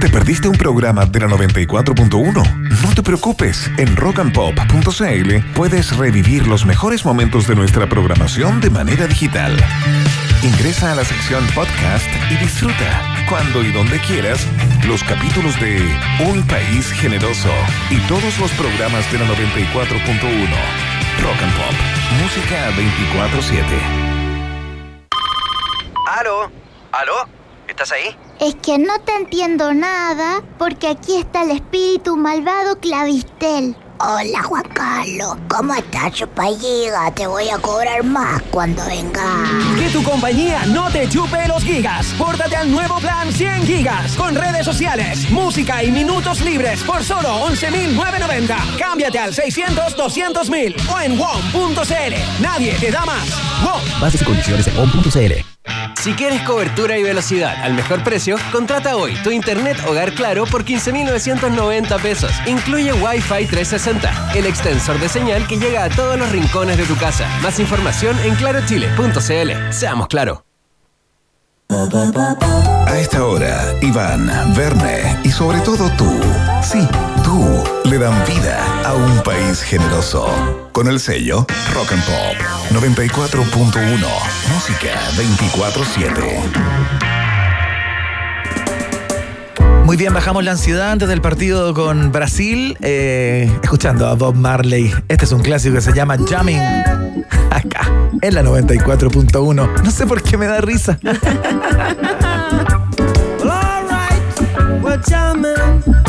¿Te perdiste un programa de la 94.1? No te preocupes, en rockandpop.cl puedes revivir los mejores momentos de nuestra programación de manera digital. Ingresa a la sección podcast y disfruta, cuando y donde quieras, los capítulos de Un País Generoso y todos los programas de la 94.1. Rock and Pop, música 24-7. ¿Aló? ¿Aló? ¿Estás ahí? Es que no te entiendo nada porque aquí está el espíritu malvado Clavistel. Hola Juan Carlos, ¿cómo estás, chupalliga? Te voy a cobrar más cuando venga. Que tu compañía no te chupe los gigas. Pórtate al nuevo plan 100 gigas con redes sociales, música y minutos libres por solo 11.990. Cámbiate al 600-200.000 o en WOM.cl. Nadie te da más. WOM. Bases y condiciones en WOM.cl. Si quieres cobertura y velocidad al mejor precio, contrata hoy tu internet hogar claro por 15.990 pesos. Incluye Wi-Fi 360, el extensor de señal que llega a todos los rincones de tu casa. Más información en clarochile.cl. Seamos claro. A esta hora, Iván, Verne y sobre todo tú, sí, tú, le dan vida a un país generoso. Con el sello Rock and Pop 94.1, música 24-7. Muy bien, bajamos la ansiedad antes del partido con Brasil, eh, escuchando a Bob Marley. Este es un clásico que se llama Jamming. [LAUGHS] Acá, en la 94.1. No sé por qué me da risa. [LAUGHS] Well, with you. We're jamming.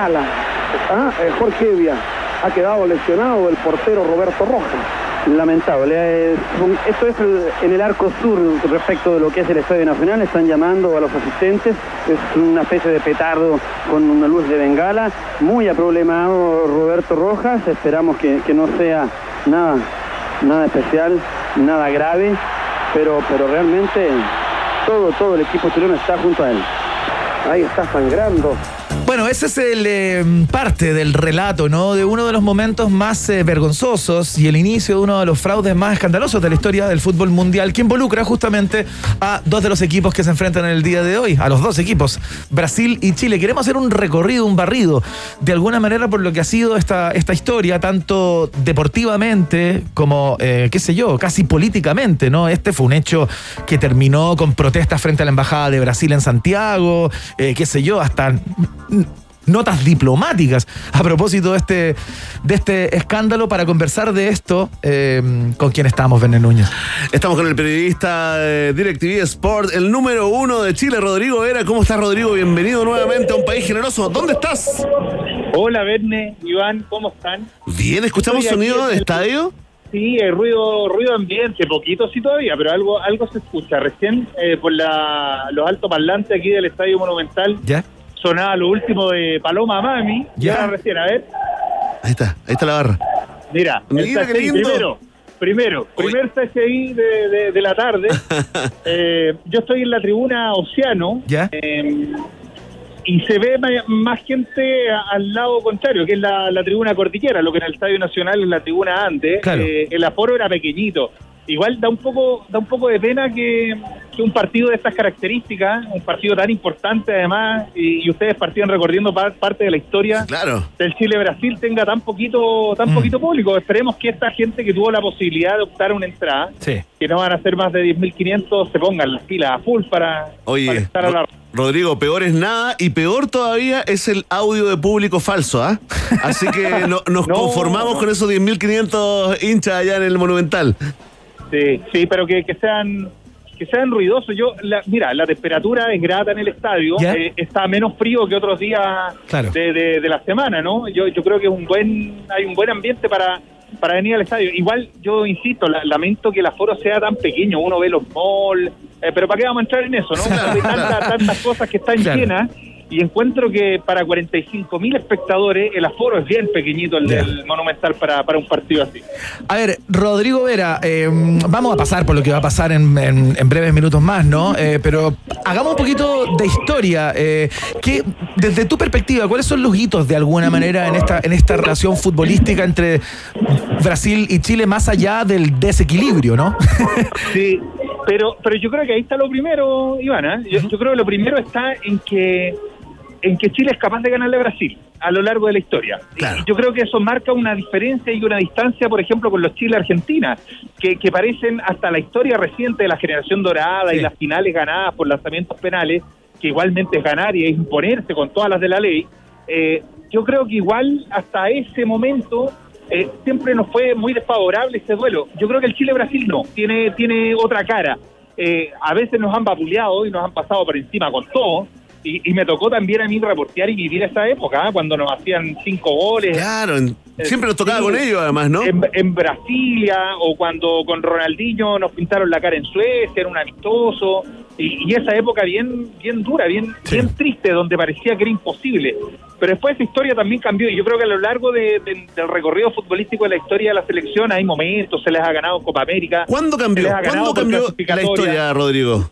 Bengala. Ah, eh, Jorge Evia ha quedado lesionado el portero Roberto Rojas. Lamentable. eh, esto es en el arco sur respecto de lo que es el Estadio Nacional. Están llamando a los asistentes. Es una especie de petardo con una luz de bengala. Muy aproblemado Roberto Rojas. Esperamos que, que no sea nada, nada especial, nada grave. Pero, pero realmente todo, todo el equipo chileno está junto a él. Ahí está sangrando. Bueno, ese es el eh, parte del relato, ¿no? De uno de los momentos más eh, vergonzosos y el inicio de uno de los fraudes más escandalosos de la historia del fútbol mundial, que involucra justamente a dos de los equipos que se enfrentan en el día de hoy, a los dos equipos, Brasil y Chile. Queremos hacer un recorrido, un barrido, de alguna manera por lo que ha sido esta, esta historia, tanto deportivamente como, eh, qué sé yo, casi políticamente, ¿no? Este fue un hecho que terminó con protestas frente a la Embajada de Brasil en Santiago, eh, qué sé yo, hasta notas diplomáticas a propósito de este, de este escándalo para conversar de esto eh, con quien estamos, Verne Núñez. Estamos con el periodista de DirecTV Sport, el número uno de Chile, Rodrigo Vera. ¿Cómo estás, Rodrigo? Bienvenido nuevamente a un país generoso. ¿Dónde estás? Hola, Verne, Iván, ¿cómo están? Bien, ¿escuchamos sonido de el- estadio? Sí, hay ruido, ruido ambiente, poquito sí todavía, pero algo, algo se escucha. Recién eh, por la, los altoparlantes aquí del Estadio Monumental ¿Ya? Sonaba lo último de Paloma Mami. Y Ya. ahora recién, a ver, Ahí está, ahí está la barra. mira, Mira, primero. Primero, primer CSI de, de- de la tarde. [LAUGHS] Eh, yo estoy en la tribuna Océano. ¿Ya? eh, y se ve más gente al lado contrario, que es la, la tribuna cordillera, lo que en el Estadio Nacional es la tribuna antes. Claro. Eh, el aforo era pequeñito. Igual da un poco da un poco de pena que, que un partido de estas características, un partido tan importante además, y, y ustedes partían recorriendo pa- parte de la historia Claro. del Chile-Brasil tenga tan poquito tan Mm. poquito público. Esperemos que esta gente que tuvo la posibilidad de optar a una entrada, Sí. que no van a ser más de 10.500, se pongan las pilas a full para, estar a la... Rodrigo, peor es nada y peor todavía es el audio de público falso, ¿ah? [LAUGHS] Así que no- nos No, conformamos no. con esos 10.500 hinchas allá en el Monumental. Sí, sí, pero que, que sean que sean ruidosos. Yo, la- mira, la temperatura es grata en el estadio, eh, está menos frío que otros días Claro. de, de- de la semana, ¿no? Yo, yo creo que es un buen, hay un buen ambiente para para venir al estadio. Igual, yo insisto, la- lamento que el aforo sea tan pequeño. Uno ve los malls, Eh, pero ¿para qué vamos a entrar en eso, no? Hay tanta- tantas cosas que están Claro. llenas y encuentro que para 45 mil espectadores el aforo es bien pequeñito el del Monumental para, para un partido así. A ver, Rodrigo Vera, eh, vamos a pasar por lo que va a pasar en, en- en breves minutos más, ¿no? Eh, pero hagamos un poquito de historia. Eh, ¿qué- desde tu perspectiva, ¿cuáles son los hitos de alguna manera en esta, en esta relación futbolística entre Brasil y Chile, más allá del desequilibrio, ¿no? [LAUGHS] Sí, pero, pero yo creo que ahí está lo primero, Ivana. Yo, yo creo que lo primero está en que en que Chile es capaz de ganarle a Brasil a lo largo de la historia. Yo creo que eso marca una diferencia y una distancia, por ejemplo, con los Chile-Argentina, que, que parecen hasta la historia reciente de la generación dorada y las finales ganadas por lanzamientos penales, que igualmente es ganar y es imponerse con todas las de la ley. Eh, yo creo que igual hasta ese momento eh, siempre nos fue muy desfavorable ese duelo. Yo creo que el Chile-Brasil no, tiene, tiene otra cara. Eh, a veces nos han vapuleado y nos han pasado por encima con todo. Y, y me tocó también a mí reportear y vivir esa época, ¿ah? cuando nos hacían cinco goles. Claro, en- siempre nos tocaba con ellos, además, ¿no? En, en Brasilia, o cuando con Ronaldinho nos pintaron la cara en Suecia, era un amistoso. Y, y esa época bien bien dura, bien, bien triste, donde parecía que era imposible. Pero después esa historia también cambió. Y yo creo que a lo largo de- de- del recorrido futbolístico de la historia de la selección hay momentos, se les ha ganado Copa América. ¿Cuándo cambió? ¿Cuándo cambió la historia, Rodrigo?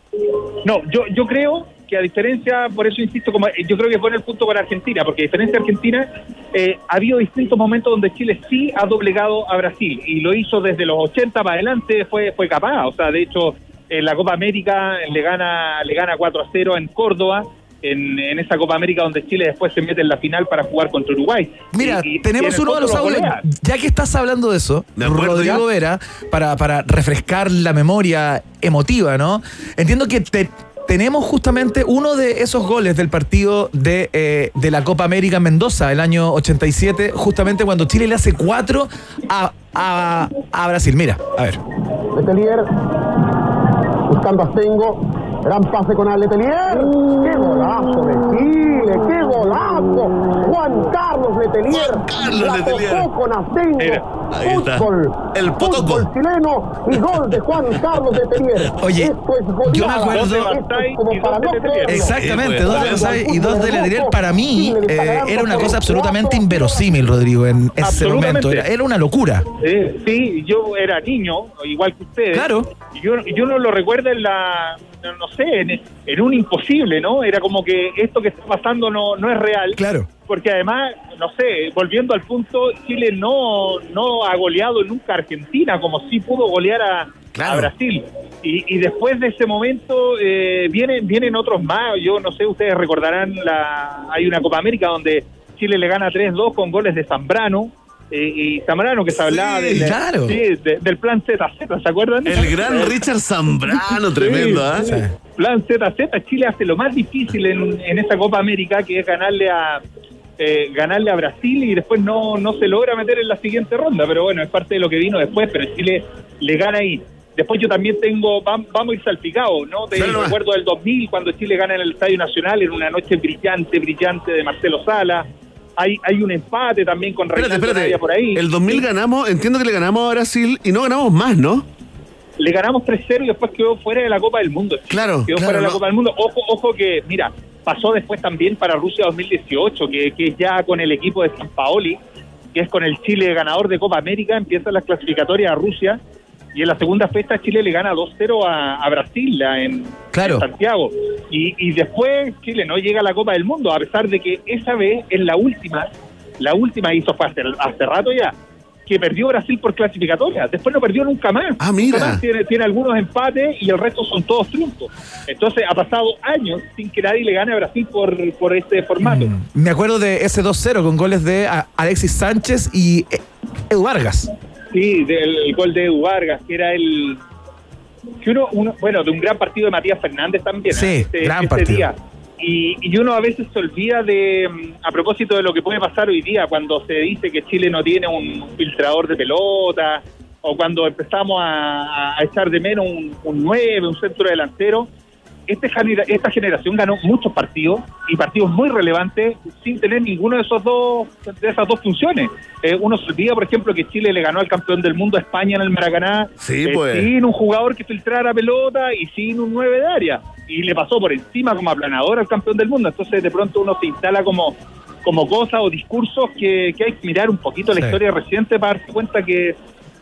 No, yo, yo creo que a diferencia, por eso insisto, como yo creo que fue en el punto con Argentina, porque a diferencia de Argentina, eh, ha habido distintos momentos donde Chile sí ha doblegado a Brasil y lo hizo desde los 80 para adelante, fue, fue capaz. O sea, de hecho, en la Copa América le gana, le gana 4 a 0 en Córdoba. En, en esa Copa América donde Chile después se mete en la final para jugar contra Uruguay. Mira, Y- y- y tenemos uno de los audios. Ya que estás hablando de eso, Rodrigo Vera, para, para refrescar la memoria emotiva, ¿no? Entiendo que te- tenemos justamente uno de esos goles del partido de, eh, de la Copa América en Mendoza, el año 87, justamente cuando Chile le hace cuatro a, a- Brasil. Mira, a ver. Letelier buscando a. Gran pase con Letelier. ¡Qué golazo de Chile! ¡Qué golazo! Juan Carlos Letelier. Carlos la Letelier. tocó con Astengo. ahí está. Fútbol. El potoco. Fútbol chileno y gol de Juan Carlos Letelier. Oye, Esto es goleada. yo me acuerdo- Esto es como para no creerlo. Exactamente, dos de y dos de Ledriel hermoso, para mí está eh, era una cosa absolutamente inverosímil, Rodrigo, en ese momento. Era, era una locura. Eh, sí, yo era niño, igual que ustedes. Claro. Y yo, no lo recuerdo en la, no, no sé, en, en un imposible, ¿no? Era como que esto que está pasando no, no es real. Claro. Porque además, no sé, volviendo al punto, Chile no, no ha goleado nunca a Argentina, como sí pudo golear a, a Brasil. Y, y después de ese momento eh, vienen, vienen otros más. Yo no sé, ustedes recordarán, la hay una Copa América donde Chile le gana 3-2 con goles de Zambrano. Eh, y Zambrano que se hablaba del, claro. sí, de- del plan ZZ, ¿se acuerdan? El gran Richard Zambrano, tremendo, ¿ah? Sí, sí. Plan ZZ, Chile hace lo más difícil en, en esa Copa América, que es ganarle a eh, ganarle a Brasil y después no, no se logra meter en la siguiente ronda, pero bueno, es parte de lo que vino después, pero Chile le gana ahí. Después yo también tengo, vam- vamos a ir salpicados, ¿no? Te nomás. recuerdo del 2000, cuando Chile gana en el Estadio Nacional, en una noche brillante, brillante de Marcelo Sala. Hay, hay un empate también con Espérate, espérate. Por ahí. El 2000 ganamos, entiendo que le ganamos a Brasil y no ganamos más, ¿no? le ganamos 3-0 y después quedó fuera de la Copa del Mundo. Claro, Quedó claro, fuera de la no. Copa del Mundo. Ojo, ojo que, mira, pasó después también para Rusia 2018, que, que ya con el equipo de San Paoli, que es con el Chile ganador de Copa América, empiezan las clasificatorias a Rusia. Y en la segunda fecha Chile le gana 2-0 a, a Brasil en, Claro. en Santiago. Y, y después Chile no llega a la Copa del Mundo, a pesar de que esa vez es la última, la última hizo fue hace, hace rato ya, que perdió Brasil por clasificatoria. Después no perdió nunca más. Ah, mira. Nunca más. Tiene, tiene algunos empates y el resto son todos triunfos. Entonces ha pasado años sin que nadie le gane a Brasil por, por este formato. Me acuerdo de ese 2-0 con goles de Alexis Sánchez y eh, Edu Vargas. Sí, del el gol de Edu Vargas, que era el. Que uno, uno- bueno, de un gran partido de Matías Fernández también. Sí, ¿eh? Ese- gran partido. día. Y, y uno a veces se olvida de, mm, a propósito de lo que puede pasar hoy día, cuando se dice que Chile no tiene un filtrador de pelota, o cuando empezamos a, a echar de menos un, un 9, un centro delantero, este genera- esta generación ganó muchos partidos y partidos muy relevantes sin tener ninguno de esos dos de esas dos funciones. Eh, uno se olvida, por ejemplo, que Chile le ganó al campeón del mundo a España en el Maracaná Sí, eh, pues. sin un jugador que filtrara pelota y sin un 9 de área. Y le pasó por encima como aplanador al campeón del mundo. Entonces, de pronto uno se instala como como cosas o discursos que, que hay que mirar un poquito la historia reciente para darse cuenta que,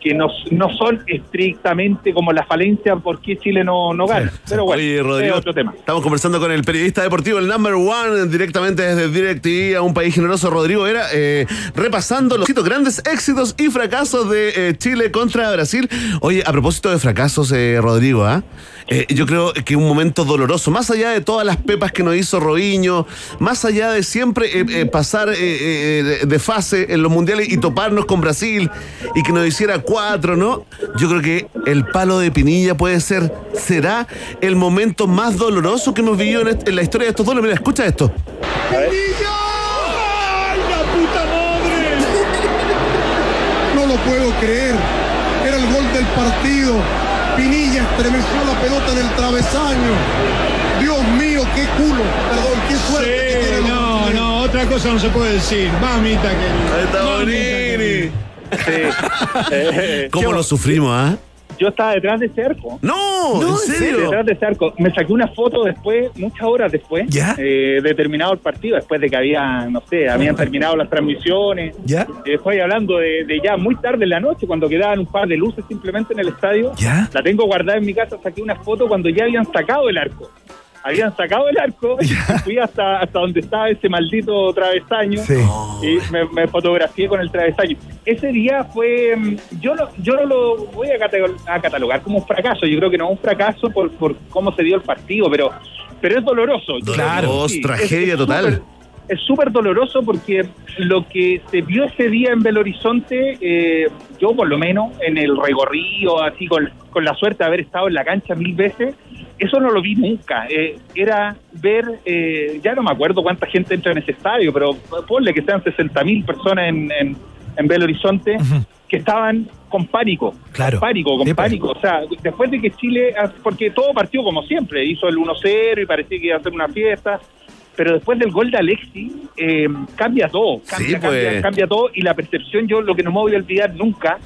que no, no son estrictamente como la falencia por qué Chile no, no gana. Pero bueno, Oye, es otro tema. estamos conversando con el periodista deportivo, el number one, directamente desde DirecTV a un país generoso, Rodrigo Era, eh, repasando los grandes éxitos y fracasos de eh, Chile contra Brasil. Oye, a propósito de fracasos, eh, Rodrigo, ¿ah? Eh, yo creo que un momento doloroso, más allá de todas las pepas que nos hizo Robinho, más allá de siempre eh, eh, pasar de fase en los mundiales y toparnos con Brasil y que nos hiciera cuatro, ¿no? Yo creo que el palo de Pinilla puede ser, será el momento más doloroso que hemos vivido en, la historia de estos dos. Mira, escucha esto. ¡Ay, la puta madre! No lo puedo creer. Era el gol del partido. Estremeció la pelota en el travesaño. Dios mío, qué culo. Perdón, qué suerte. que tienen los no, no, otra cosa no se puede decir. Mamita. Ahí está Eh, [LAUGHS] ¿Cómo yo- lo sufrimos, ah? Yo estaba detrás de ese arco. No, ¿en serio? Detrás de ese arco. Me saqué una foto después, muchas horas después, ¿Ya? eh, de terminado el partido, después de que había, no sé, habían terminado las transmisiones. ¿Ya? Eh, Estoy hablando de, de ya muy tarde en la noche, cuando quedaban un par de luces simplemente en el estadio. ¿Ya? La tengo guardada en mi casa, saqué una foto cuando ya habían sacado el arco. Habían sacado el arco [LAUGHS] y fui hasta, hasta donde estaba ese maldito travesaño Sí. y me, me fotografié con el travesaño. Ese día fue, mm, yo no, yo no lo voy a, cata- a catalogar como un fracaso, yo creo que no un fracaso por, por cómo se dio el partido, pero, pero es doloroso. Claro. tragedia es total. Es súper doloroso porque lo que se vio ese día en Belo Horizonte, eh, yo por lo menos en el recorrido, así con, con la suerte de haber estado en la cancha mil veces, eso no lo vi nunca. Eh, era ver, eh, ya no me acuerdo cuánta gente entra en ese estadio, pero ponle que sean 60 mil personas en, en, en Belo Horizonte que estaban con pánico. Claro. Con pánico, con Sí, pues. pánico. O sea, después de que Chile, porque todo partió como siempre, hizo el 1-0 y parecía que iba a hacer una fiesta. Pero después del gol de Alexi, eh, cambia todo, cambia, Sí, pues. cambia, cambia todo y la percepción, yo lo que no me voy a olvidar nunca,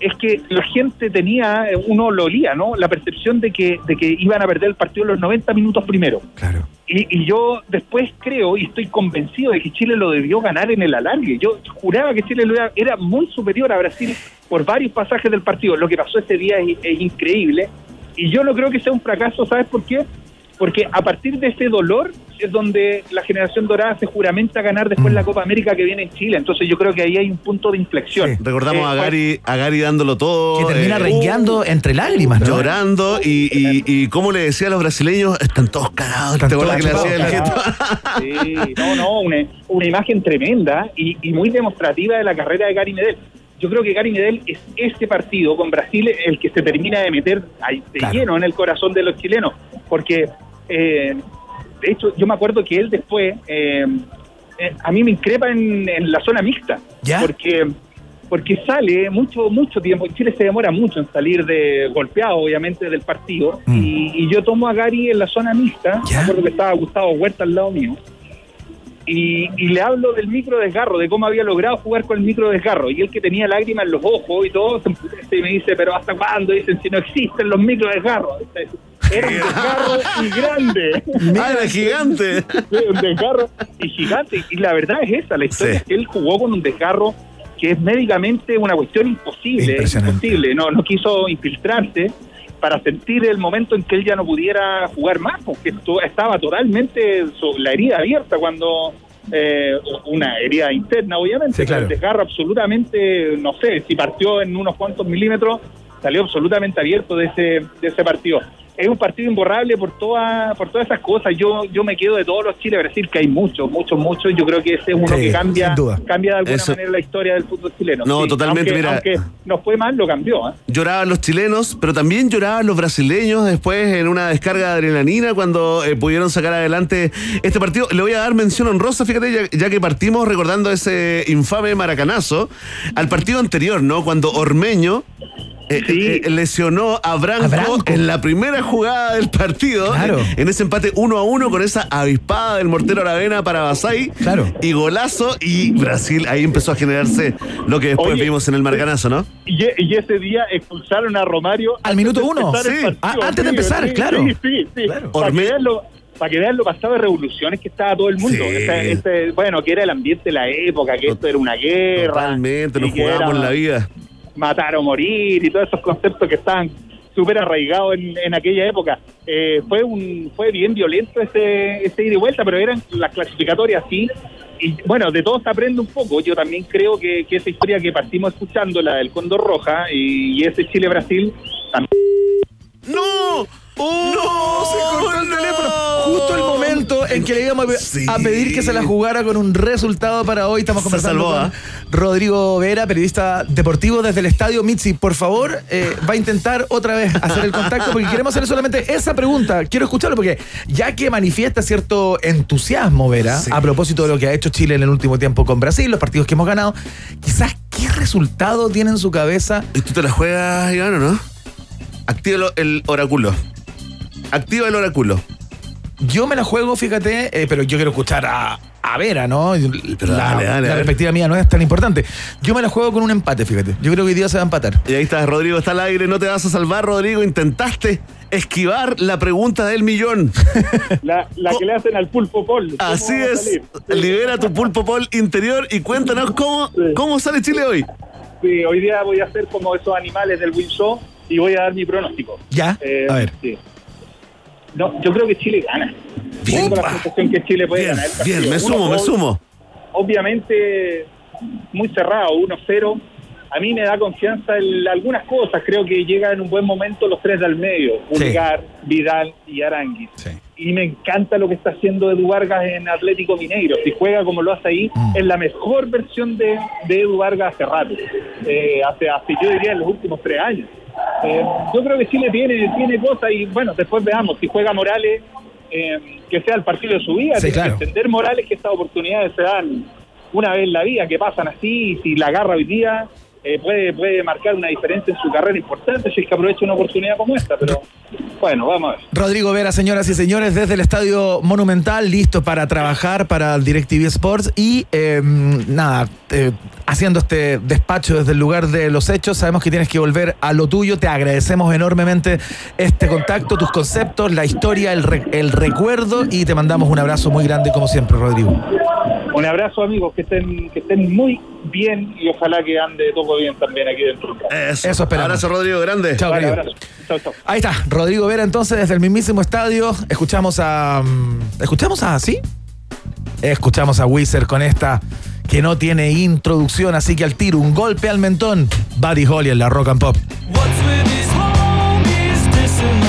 es que la gente tenía, eh, uno lo olía, ¿no? La percepción de que, de que iban a perder el partido los 90 minutos primero. Claro. Y, y yo después creo y estoy convencido de que Chile lo debió ganar en el alargue. Yo juraba que Chile era muy superior a Brasil por varios pasajes del partido. Lo que pasó ese día es, es increíble. Y yo no creo que sea un fracaso, ¿sabes por qué? Porque a partir de ese dolor es donde la generación dorada se juramenta ganar después la Copa América que viene en Chile. Entonces yo creo que ahí hay un punto de inflexión. Recordamos Eh, a Gary, a Gary dándolo todo. Que termina eh, rengueando entre lágrimas, ¿no? Llorando y, y, y como le decía a los brasileños, están todos cagados. ¿Te acuerdas que le hacía el gesto? Sí, no, no, una, una imagen tremenda y, y muy demostrativa de la carrera de Gary Medel. Yo creo que Gary Medel es este partido con Brasil el que se termina de meter ahí de lleno en el corazón de los chilenos, porque eh, de hecho yo me acuerdo que él después eh, eh, a mí me increpa en, en la zona mixta, porque porque sale mucho mucho tiempo. Chile se demora mucho en salir de golpeado, obviamente, del partido. Y, y yo tomo a Gary en la zona mixta. Me acuerdo que estaba Gustavo Huerta al lado mío. Y, y le hablo del micro desgarro, de cómo había logrado jugar con el micro desgarro. Y él que tenía lágrimas en los ojos y todo, se me dice, pero ¿hasta cuándo? Dicen, si no existen los micro desgarros. Era un desgarro y grande. Ah, era gigante. Un desgarro y gigante. Y la verdad es esa, la historia es que él jugó con un desgarro que es médicamente una cuestión imposible, imposible. No, no quiso infiltrarse para sentir el momento en que él ya no pudiera jugar más, porque esto- estaba totalmente la herida abierta cuando eh, una herida interna, obviamente, Sí, claro. pero el desgarro absolutamente, no sé, si partió en unos cuantos milímetros, salió absolutamente abierto de ese, de ese partido. Es un partido imborrable por toda, por todas esas cosas. Yo, yo me quedo de todos los Chile Brasil, que hay muchos, muchos, muchos. Yo creo que ese es uno Sí, que cambia, cambia de alguna Eso- manera la historia del fútbol chileno. No, totalmente, Aunque, mira. aunque nos fue mal, lo cambió. ¿eh? Lloraban los chilenos, pero también lloraban los brasileños después en una descarga de adrenalina cuando eh, pudieron sacar adelante este partido. Le voy a dar mención honrosa, fíjate, ya, ya que partimos recordando ese infame maracanazo al partido anterior, ¿no? Cuando Ormeño eh, eh, lesionó a Branco, en la primera jugada del partido. Claro. En, ese empate uno a uno con esa avispada del mortero Aravena para Basay. Claro. Y golazo. Y Brasil ahí empezó a generarse lo que después Oye, vimos en el Marcanazo, ¿no? Y, y ese día expulsaron a Romario. Al minuto uno. empezar el Sí. partido. Ah, antes de empezar, sí, claro. Sí, sí, sí. Para, Orme- que vean lo, para que vean lo pasado de revoluciones que estaba todo el mundo. Sí. Este- este- bueno, que era el ambiente de la época, que esto era una guerra. Totalmente, nos era la vida. Matar o morir y todos esos conceptos que estaban súper arraigados en, en aquella época. Eh, fue un fue bien violento ese, ese ida y vuelta, pero eran las clasificatorias sí. Y bueno, de todo se aprende un poco. Yo también creo que, que esa historia que partimos escuchando, la del Condor Roja y, y ese Chile-Brasil, también ¡No! ¡No! Se cortó el teléfono. Justo el momento en que le íbamos a- a pedir que se la jugara con un resultado para hoy. Estamos conversando salvó, con ¿ah? Rodrigo Vera, periodista deportivo desde el estadio Mitzi. Por favor, eh, va a intentar otra vez hacer el contacto porque queremos hacer solamente esa pregunta. Quiero escucharlo porque ya que manifiesta cierto entusiasmo, Vera, Sí. a propósito de lo que ha hecho Chile en el último tiempo con Brasil, los partidos que hemos ganado, quizás qué resultado tiene en su cabeza ¿Y tú te la juegas, Iván, o no? Activa el oráculo. Activa el oráculo. Yo me la juego, fíjate, eh, pero yo quiero escuchar a, a Vera, ¿no? Pero la, dale, dale, la perspectiva mía no es tan importante. Yo me la juego con un empate, fíjate. Yo creo que hoy día se va a empatar. Y ahí está, Rodrigo está al aire. No te vas a salvar, Rodrigo. Intentaste esquivar la pregunta del millón. [LAUGHS] la, la que le hacen al pulpo pol. ¿Cómo Así es. Libera tu pulpo pol interior y cuéntanos cómo, cómo sale Chile hoy. Sí, hoy día voy a hacer como esos animales del Win Show y voy a dar mi pronóstico. ¿Ya? Eh, a ver. sí. No, yo creo que Chile gana. Tengo la sensación que Chile puede Bien, ganar. el bien, me Uno sumo, me sumo. Obviamente, muy cerrado, 1-0. A mí me da confianza en algunas cosas. Creo que llegan en un buen momento los tres del medio: Sí. Ulgar, Vidal y Aranguis. Sí. Y me encanta lo que está haciendo Edu Vargas en Atlético Mineiro. Si juega como lo hace ahí, Mm. es la mejor versión de, de Edu Vargas hace rato. Eh, hace, hace, yo diría, en los últimos tres años. Eh, yo creo que Chile tiene, tiene cosas y bueno, después veamos. Si juega Morales, eh, que sea el partido de su vida. Sí, Tiene claro. que entender Morales que estas oportunidades se dan una vez en la vida, que pasan así, y si la agarra hoy día, eh, puede, puede marcar una diferencia en su carrera importante si es que aprovecha una oportunidad como esta. Pero bueno, vamos a ver. Rodrigo Vera, señoras y señores, desde el Estadio Monumental, listo para trabajar para DirecTV Sports y eh, nada, eh, haciendo este despacho desde el lugar de los hechos. Sabemos que tienes que volver a lo tuyo. Te agradecemos enormemente este contacto, tus conceptos, la historia, el, re- el recuerdo y te mandamos un abrazo muy grande como siempre, Rodrigo. Un abrazo, amigos, que estén, que estén muy bien y ojalá que ande todo bien también aquí dentro. Eso, Eso esperamos. Abrazo, Rodrigo, grande. Chao, Vale, querido. abrazo. Chao, chao. Ahí está, Rodrigo Vera entonces desde el mismísimo estadio. Escuchamos a... mm, ¿Escuchamos a... sí? Escuchamos a Wizard con esta que no tiene introducción, así que al tiro, un golpe al mentón. Buddy Holly en la Rock and Pop. What's with these homies dissing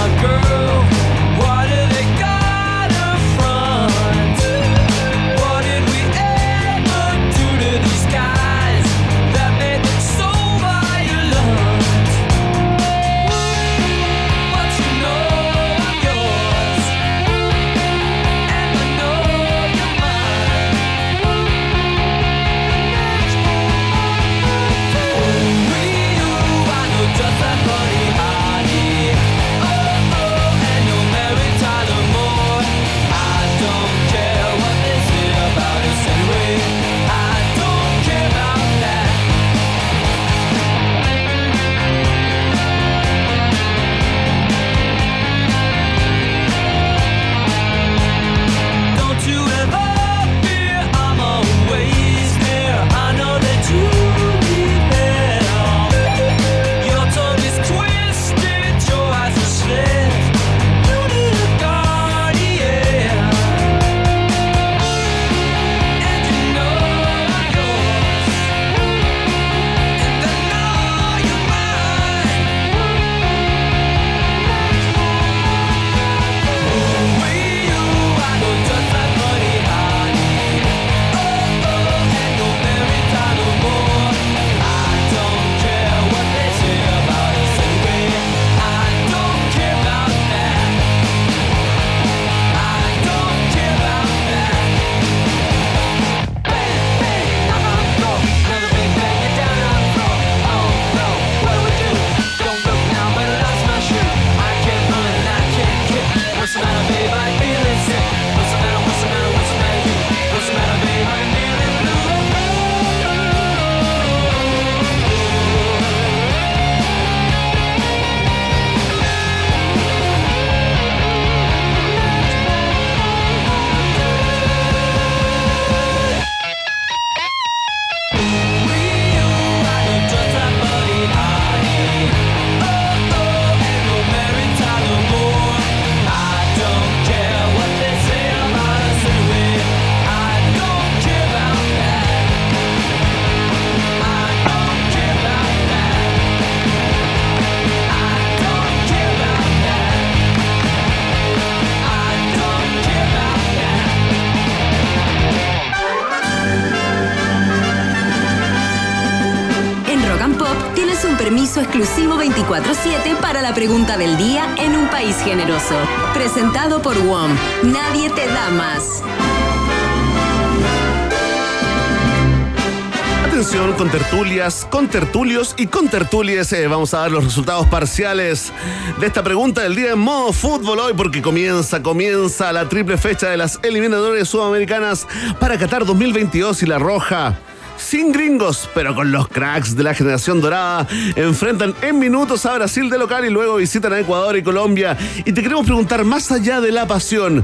Atención con tertulias, con tertulios y con tertulias. eh, vamos a dar los resultados parciales de esta pregunta del día en modo fútbol hoy porque comienza, comienza la triple fecha de las eliminatorias sudamericanas para Qatar 2022 y la Roja. Sin gringos, pero con los cracks de la generación dorada, enfrentan en minutos a Brasil de local y luego visitan a Ecuador y Colombia. Y te queremos preguntar, más allá de la pasión,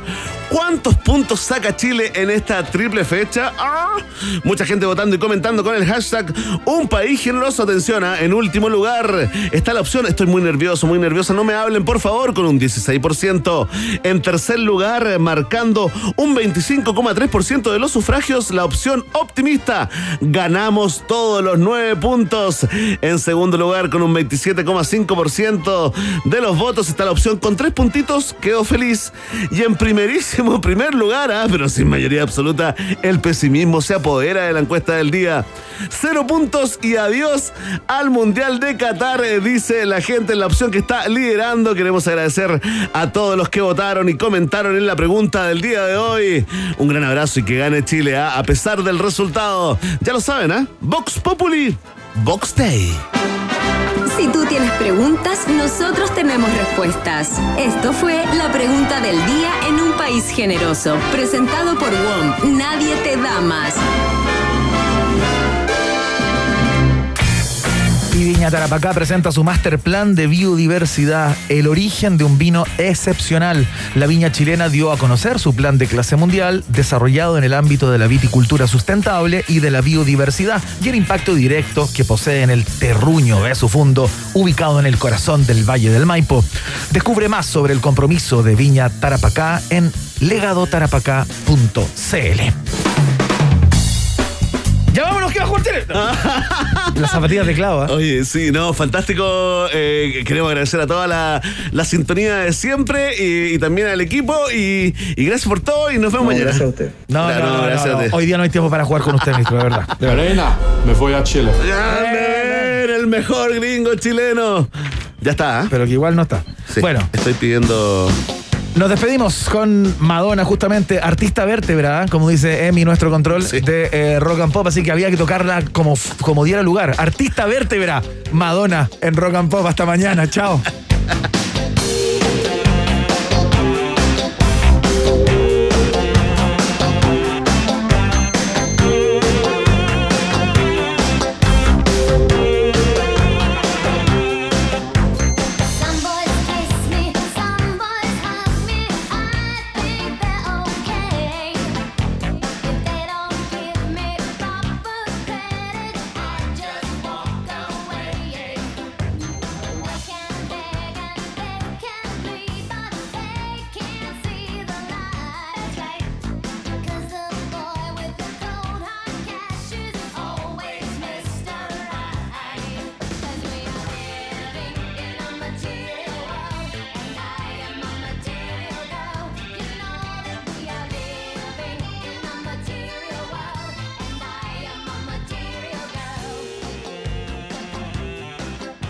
¿cuántos puntos saca Chile en esta triple fecha? Ah, mucha gente votando y comentando con el hashtag Un país generoso. Atención, ah, en último lugar está la opción, estoy muy nervioso, muy nerviosa, no me hablen por favor, con un 16%. En tercer lugar, eh, marcando un 25,3% de los sufragios, la opción optimista. Ganamos todos los nueve puntos. En segundo lugar, con un 27,5% de los votos, está la opción con tres puntitos. Quedo feliz. Y en primerísimo [LAUGHS] primer lugar, ah, pero sin mayoría absoluta, el pesimismo se apodera de la encuesta del día. Cero puntos y adiós al Mundial de Qatar, eh, dice la gente en la opción que está liderando. Queremos agradecer a todos los que votaron y comentaron en la pregunta del día de hoy. Un gran abrazo y que gane Chile, ah, a pesar del resultado. Ya lo saben, ¿ah? Vox Populi, Vox Day. Si tú tienes preguntas, nosotros tenemos respuestas. Esto fue la pregunta del día en un país generoso. Presentado por WOM. Nadie te da más. Viña Tarapacá presenta su master plan de biodiversidad, el origen de un vino excepcional. La viña chilena dio a conocer su plan de clase mundial, desarrollado en el ámbito de la viticultura sustentable y de la biodiversidad, y el impacto directo que posee en el terruño de su fondo, ubicado en el corazón del Valle del Maipo. Descubre más sobre el compromiso de Viña Tarapacá en legadotarapacá.cl. Ya vámonos, que va a jugar Chile. [LAUGHS] Las zapatillas de clavo. ¿eh? Oye, sí, no, fantástico. Eh, queremos agradecer a toda la, la sintonía de siempre y, y también al equipo. Y, y gracias por todo y nos vemos mañana. Gracias a usted. No, Claro, no, no, gracias no, a ti. Hoy día no hay tiempo para jugar con usted, ministro, de verdad. [LAUGHS] De. Arena, me voy a Chile. El mejor gringo chileno. Ya está, ¿eh? Pero que igual no está. Sí, Bueno. Estoy pidiendo. Nos despedimos con Madonna, justamente, artista vértebra, ¿eh? como dice Emi, nuestro control de eh, Rock and Pop, así que había que tocarla como, como diera lugar. Artista vértebra, Madonna en Rock and Pop. Hasta mañana, chao. [LAUGHS]